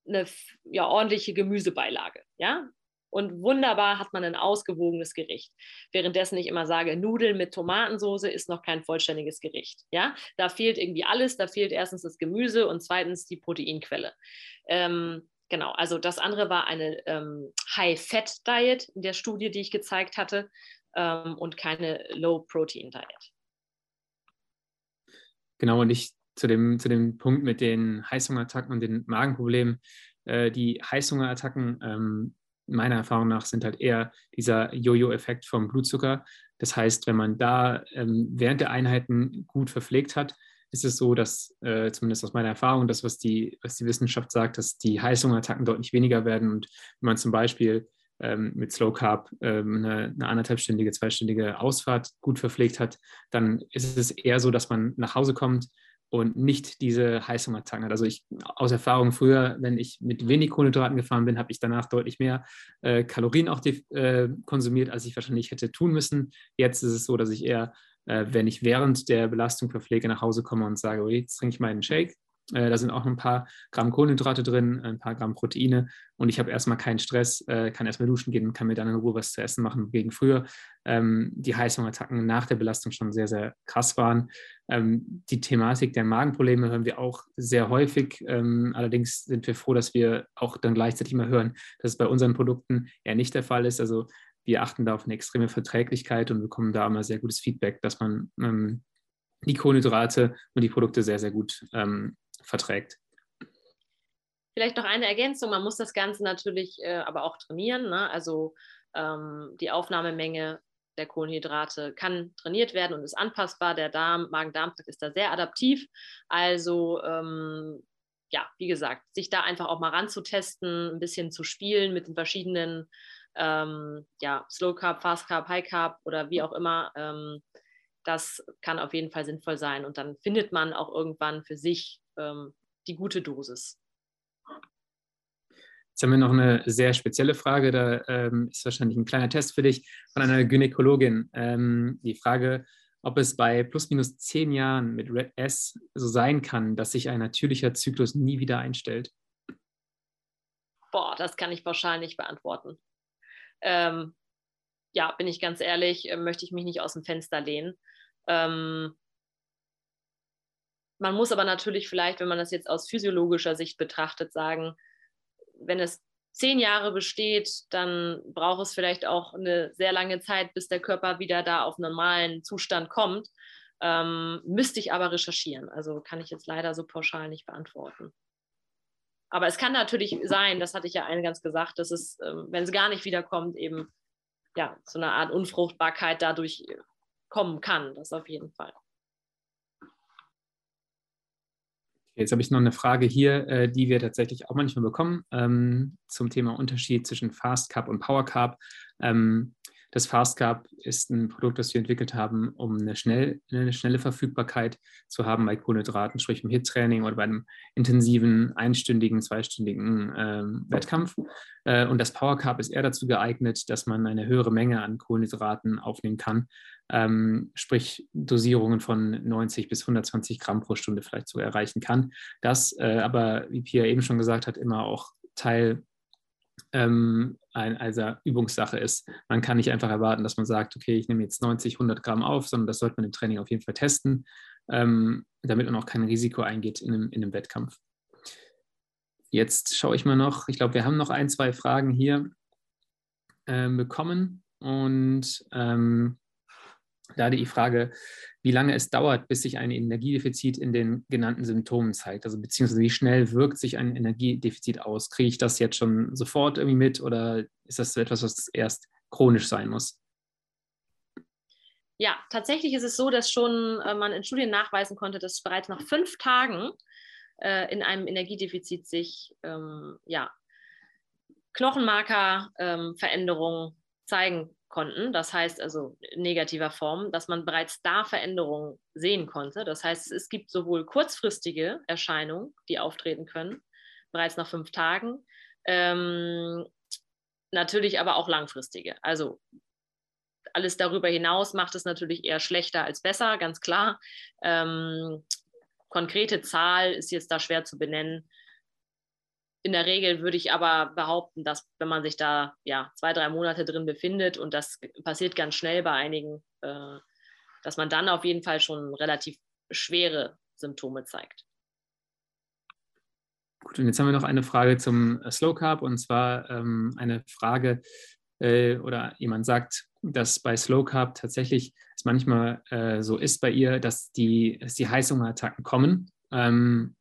eine ja, ordentliche Gemüsebeilage. Ja? Und wunderbar hat man ein ausgewogenes Gericht. Währenddessen ich immer sage, Nudeln mit Tomatensauce ist noch kein vollständiges Gericht. Ja? Da fehlt irgendwie alles. Da fehlt erstens das Gemüse und zweitens die Proteinquelle. Ähm, genau, also das andere war eine ähm, High-Fat-Diet in der Studie, die ich gezeigt hatte ähm, und keine Low-Protein-Diet. Genau, und ich zu dem, zu dem Punkt mit den Heißhungerattacken und den Magenproblemen. Äh, die Heißhungerattacken, ähm, meiner Erfahrung nach, sind halt eher dieser Jojo-Effekt vom Blutzucker. Das heißt, wenn man da ähm, während der Einheiten gut verpflegt hat, ist es so, dass äh, zumindest aus meiner Erfahrung, das, was die, was die Wissenschaft sagt, dass die Heißhungerattacken deutlich weniger werden. Und wenn man zum Beispiel ähm, mit Slow Carb ähm, eine, eine anderthalbstündige, zweistündige Ausfahrt gut verpflegt hat, dann ist es eher so, dass man nach Hause kommt und nicht diese Heißhungerattacken hat. Also ich aus Erfahrung früher, wenn ich mit wenig Kohlenhydraten gefahren bin, habe ich danach deutlich mehr äh, Kalorien auch äh, konsumiert, als ich wahrscheinlich hätte tun müssen. Jetzt ist es so, dass ich eher, äh, wenn ich während der Belastung verpflege, nach Hause komme und sage, okay, jetzt trinke ich mal einen Shake, äh, da sind auch ein paar Gramm Kohlenhydrate drin, ein paar Gramm Proteine und ich habe erstmal keinen Stress, äh, kann erstmal duschen gehen und kann mir dann in Ruhe was zu essen machen. Gegen früher ähm, die Heißhungerattacken nach der Belastung schon sehr, sehr krass waren. Ähm, die Thematik der Magenprobleme hören wir auch sehr häufig. Ähm, allerdings sind wir froh, dass wir auch dann gleichzeitig mal hören, dass es bei unseren Produkten eher nicht der Fall ist. Also wir achten da auf eine extreme Verträglichkeit und bekommen da immer sehr gutes Feedback, dass man ähm, die Kohlenhydrate und die Produkte sehr, sehr gut ähm, verträgt. Vielleicht noch eine Ergänzung, man muss das Ganze natürlich äh, aber auch trainieren. Ne? Also ähm, die Aufnahmemenge der Kohlenhydrate kann trainiert werden und ist anpassbar. Der Darm, Magen-Darm-Trakt ist da sehr adaptiv. Also ähm, ja, wie gesagt, sich da einfach auch mal ranzutesten, ein bisschen zu spielen mit den verschiedenen ähm, ja, Slow Carb, Fast Carb, High Carb oder wie auch immer. Ähm, das kann auf jeden Fall sinnvoll sein. Und dann findet man auch irgendwann für sich ähm, die gute Dosis. Jetzt haben wir noch eine sehr spezielle Frage, da ähm, ist wahrscheinlich ein kleiner Test für dich von einer Gynäkologin. Ähm, die Frage, ob es bei plus minus zehn Jahren mit Red S so sein kann, dass sich ein natürlicher Zyklus nie wieder einstellt. Boah, das kann ich wahrscheinlich beantworten. Ähm, ja, bin ich ganz ehrlich, äh, möchte ich mich nicht aus dem Fenster lehnen. Ähm, man muss aber natürlich vielleicht, wenn man das jetzt aus physiologischer Sicht betrachtet, sagen, wenn es zehn Jahre besteht, dann braucht es vielleicht auch eine sehr lange Zeit, bis der Körper wieder da auf normalen Zustand kommt. Ähm, müsste ich aber recherchieren. Also kann ich jetzt leider so pauschal nicht beantworten. Aber es kann natürlich sein, das hatte ich ja eingangs gesagt, dass es, ähm, wenn es gar nicht wiederkommt, eben ja, so eine Art Unfruchtbarkeit dadurch kommen kann. Das auf jeden Fall. Jetzt habe ich noch eine Frage hier, äh, die wir tatsächlich auch manchmal bekommen ähm, zum Thema Unterschied zwischen Fast Carb und Power Carb. Ähm, das Fast Carb ist ein Produkt, das wir entwickelt haben, um eine, schnell, eine schnelle Verfügbarkeit zu haben bei Kohlenhydraten, sprich im HIT-Training oder bei einem intensiven, einstündigen, zweistündigen ähm, Wettkampf. Äh, und das Power Carb ist eher dazu geeignet, dass man eine höhere Menge an Kohlenhydraten aufnehmen kann, ähm, sprich Dosierungen von 90 bis 120 Gramm pro Stunde vielleicht so erreichen kann. Das äh, aber, wie Pia eben schon gesagt hat, immer auch Teil ähm, ein, also Übungssache ist. Man kann nicht einfach erwarten, dass man sagt, okay, ich nehme jetzt 90, 100 Gramm auf, sondern das sollte man im Training auf jeden Fall testen, ähm, damit man auch kein Risiko eingeht in einem, in einem Wettkampf. Jetzt schaue ich mal noch, ich glaube, wir haben noch ein, zwei Fragen hier äh, bekommen und ähm, da die Frage, wie lange es dauert, bis sich ein Energiedefizit in den genannten Symptomen zeigt. Also beziehungsweise wie schnell wirkt sich ein Energiedefizit aus? Kriege ich das jetzt schon sofort irgendwie mit oder ist das etwas, was erst chronisch sein muss? Ja, tatsächlich ist es so, dass schon äh, man in Studien nachweisen konnte, dass bereits nach fünf Tagen äh, in einem Energiedefizit sich ähm, ja, Knochenmarkerveränderungen ähm, zeigen konnten. Das heißt also negativer Form, dass man bereits da Veränderungen sehen konnte. Das heißt, es gibt sowohl kurzfristige Erscheinungen, die auftreten können, bereits nach fünf Tagen, ähm, natürlich aber auch langfristige. Also alles darüber hinaus macht es natürlich eher schlechter als besser, ganz klar. Ähm, konkrete Zahl ist jetzt da schwer zu benennen. In der Regel würde ich aber behaupten, dass wenn man sich da ja zwei, drei Monate drin befindet und das passiert ganz schnell bei einigen, äh, dass man dann auf jeden Fall schon relativ schwere Symptome zeigt. Gut, und jetzt haben wir noch eine Frage zum Slow Carb und zwar ähm, eine Frage äh, oder jemand sagt, dass bei Slow Carb tatsächlich es manchmal äh, so ist bei ihr, dass die, dass die Heißhungerattacken kommen. Ähm,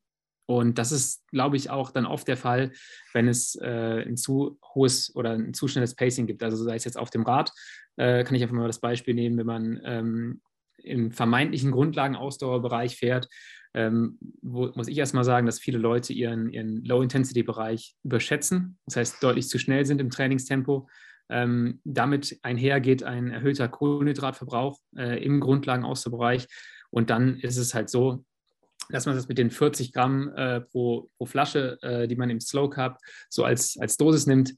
und das ist, glaube ich, auch dann oft der Fall, wenn es äh, ein zu hohes oder ein zu schnelles Pacing gibt. Also sei es jetzt auf dem Rad, äh, kann ich einfach mal das Beispiel nehmen, wenn man ähm, im vermeintlichen Grundlagenausdauerbereich fährt, ähm, wo, muss ich erstmal sagen, dass viele Leute ihren, ihren Low-Intensity-Bereich überschätzen, das heißt deutlich zu schnell sind im Trainingstempo ähm, damit einhergeht ein erhöhter Kohlenhydratverbrauch äh, im Grundlagenausdauerbereich. Und dann ist es halt so, dass man das mit den 40 Gramm äh, pro, pro Flasche, äh, die man im Slow Cup so als, als Dosis nimmt,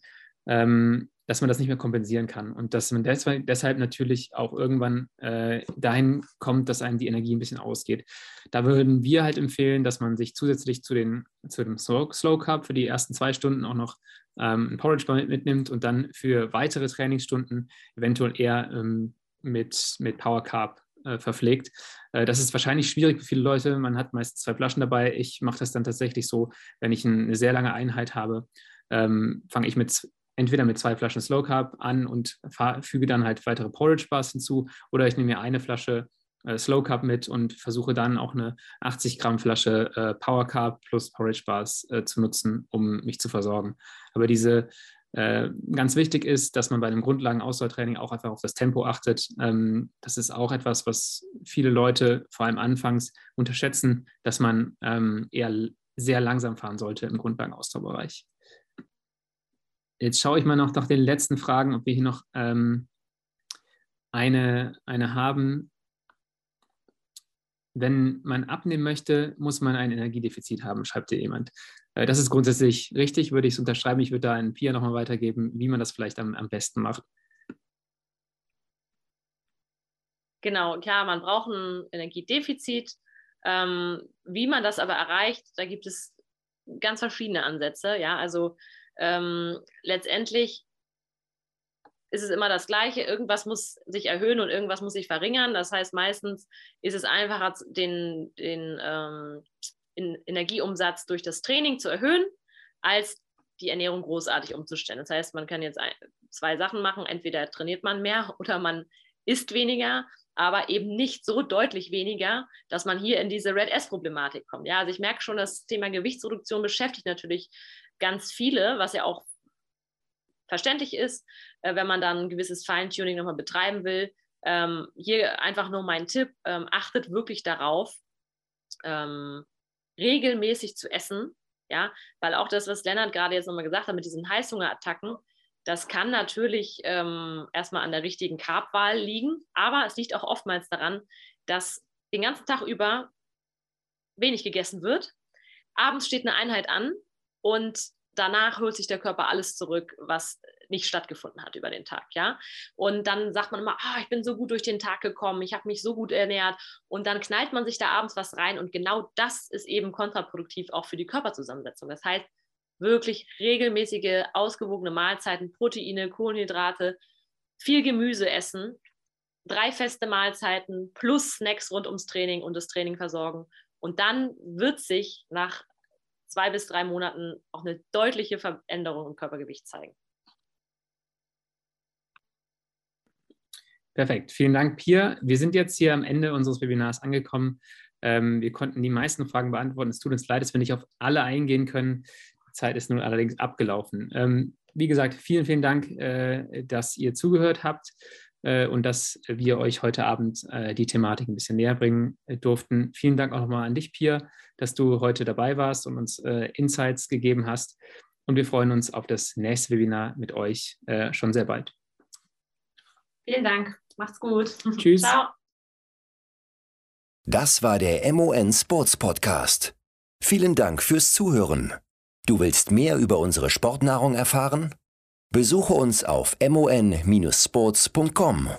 ähm, dass man das nicht mehr kompensieren kann und dass man deshalb, deshalb natürlich auch irgendwann äh, dahin kommt, dass einem die Energie ein bisschen ausgeht. Da würden wir halt empfehlen, dass man sich zusätzlich zu, den, zu dem Slow, Cup für die ersten zwei Stunden auch noch ähm, ein Porridge mitnimmt und dann für weitere Trainingsstunden eventuell eher ähm, mit, mit Power Carb äh, verpflegt. Äh, das ist wahrscheinlich schwierig für viele Leute. Man hat meistens zwei Flaschen dabei. Ich mache das dann tatsächlich so, wenn ich eine sehr lange Einheit habe, ähm, fange ich mit entweder mit zwei Flaschen Slow Carb an und füge dann halt weitere Porridge Bars hinzu oder ich nehme mir eine Flasche äh, Slow Carb mit und versuche dann auch eine 80 Gramm Flasche äh, Power Carb plus Porridge Bars äh, zu nutzen, um mich zu versorgen. Aber diese äh, ganz wichtig ist, dass man bei einem Grundlagen-Ausdauertraining auch einfach auf das Tempo achtet. Ähm, das ist auch etwas, was viele Leute vor allem anfangs unterschätzen, dass man ähm, eher sehr langsam fahren sollte im Grundlagen-Ausdauerbereich. Jetzt schaue ich mal noch nach den letzten Fragen, ob wir hier noch ähm, eine, eine haben. Wenn man abnehmen möchte, muss man ein Energiedefizit haben, schreibt hier jemand. Äh, das ist grundsätzlich richtig, würde ich es unterschreiben. Ich würde da einen Pia nochmal weitergeben, wie man das vielleicht am, am besten macht. Genau, klar, man braucht ein Energiedefizit. Ähm, wie man das aber erreicht, da gibt es ganz verschiedene Ansätze. Ja, also ähm, letztendlich ist es immer das Gleiche. Irgendwas muss sich erhöhen und irgendwas muss sich verringern. Das heißt, meistens ist es einfacher, den, den ähm, Energieumsatz durch das Training zu erhöhen, als die Ernährung großartig umzustellen. Das heißt, man kann jetzt zwei Sachen machen. Entweder trainiert man mehr oder man isst weniger, aber eben nicht so deutlich weniger, dass man hier in diese Red S-Problematik kommt. Ja, also ich merke schon, das Thema Gewichtsreduktion beschäftigt natürlich ganz viele, was ja auch verständlich ist, äh, wenn man dann ein gewisses Feintuning nochmal betreiben will. Ähm, hier einfach nur mein Tipp, ähm, achtet wirklich darauf, ähm, regelmäßig zu essen, ja, weil auch das, was Lennart gerade jetzt nochmal gesagt hat mit diesen Heißhungerattacken, das kann natürlich ähm, erstmal an der richtigen Carbwahl liegen, aber es liegt auch oftmals daran, dass den ganzen Tag über wenig gegessen wird. Abends steht eine Einheit an und danach holt sich der Körper alles zurück, was nicht stattgefunden hat über den Tag, ja. Und dann sagt man immer, ah, ich bin so gut durch den Tag gekommen, ich habe mich so gut ernährt und dann knallt man sich da abends was rein und genau das ist eben kontraproduktiv auch für die Körperzusammensetzung. Das heißt, wirklich regelmäßige, ausgewogene Mahlzeiten, Proteine, Kohlenhydrate, viel Gemüse essen, drei feste Mahlzeiten plus Snacks rund ums Training und das Training versorgen. Und dann wird sich nach zwei bis drei Monaten auch eine deutliche Veränderung im Körpergewicht zeigen. Perfekt. Vielen Dank, Pia. Wir sind jetzt hier am Ende unseres Webinars angekommen. Ähm, wir konnten die meisten Fragen beantworten. Es tut uns leid, dass wir nicht auf alle eingehen können. Die Zeit ist nun allerdings abgelaufen. Ähm, wie gesagt, vielen, vielen Dank, äh, dass ihr zugehört habt äh, und dass wir euch heute Abend äh, die Thematik ein bisschen näher bringen äh, durften. Vielen Dank auch nochmal an dich, Pia, dass du heute dabei warst und uns Insights gegeben hast. Und wir freuen uns auf das nächste Webinar mit euch schon sehr bald. Vielen Dank. Macht's gut. Tschüss. Ciao. Das war der MON Sports Podcast. Vielen Dank fürs Zuhören. Du willst mehr über unsere Sportnahrung erfahren? Besuche uns auf mon-sports.com.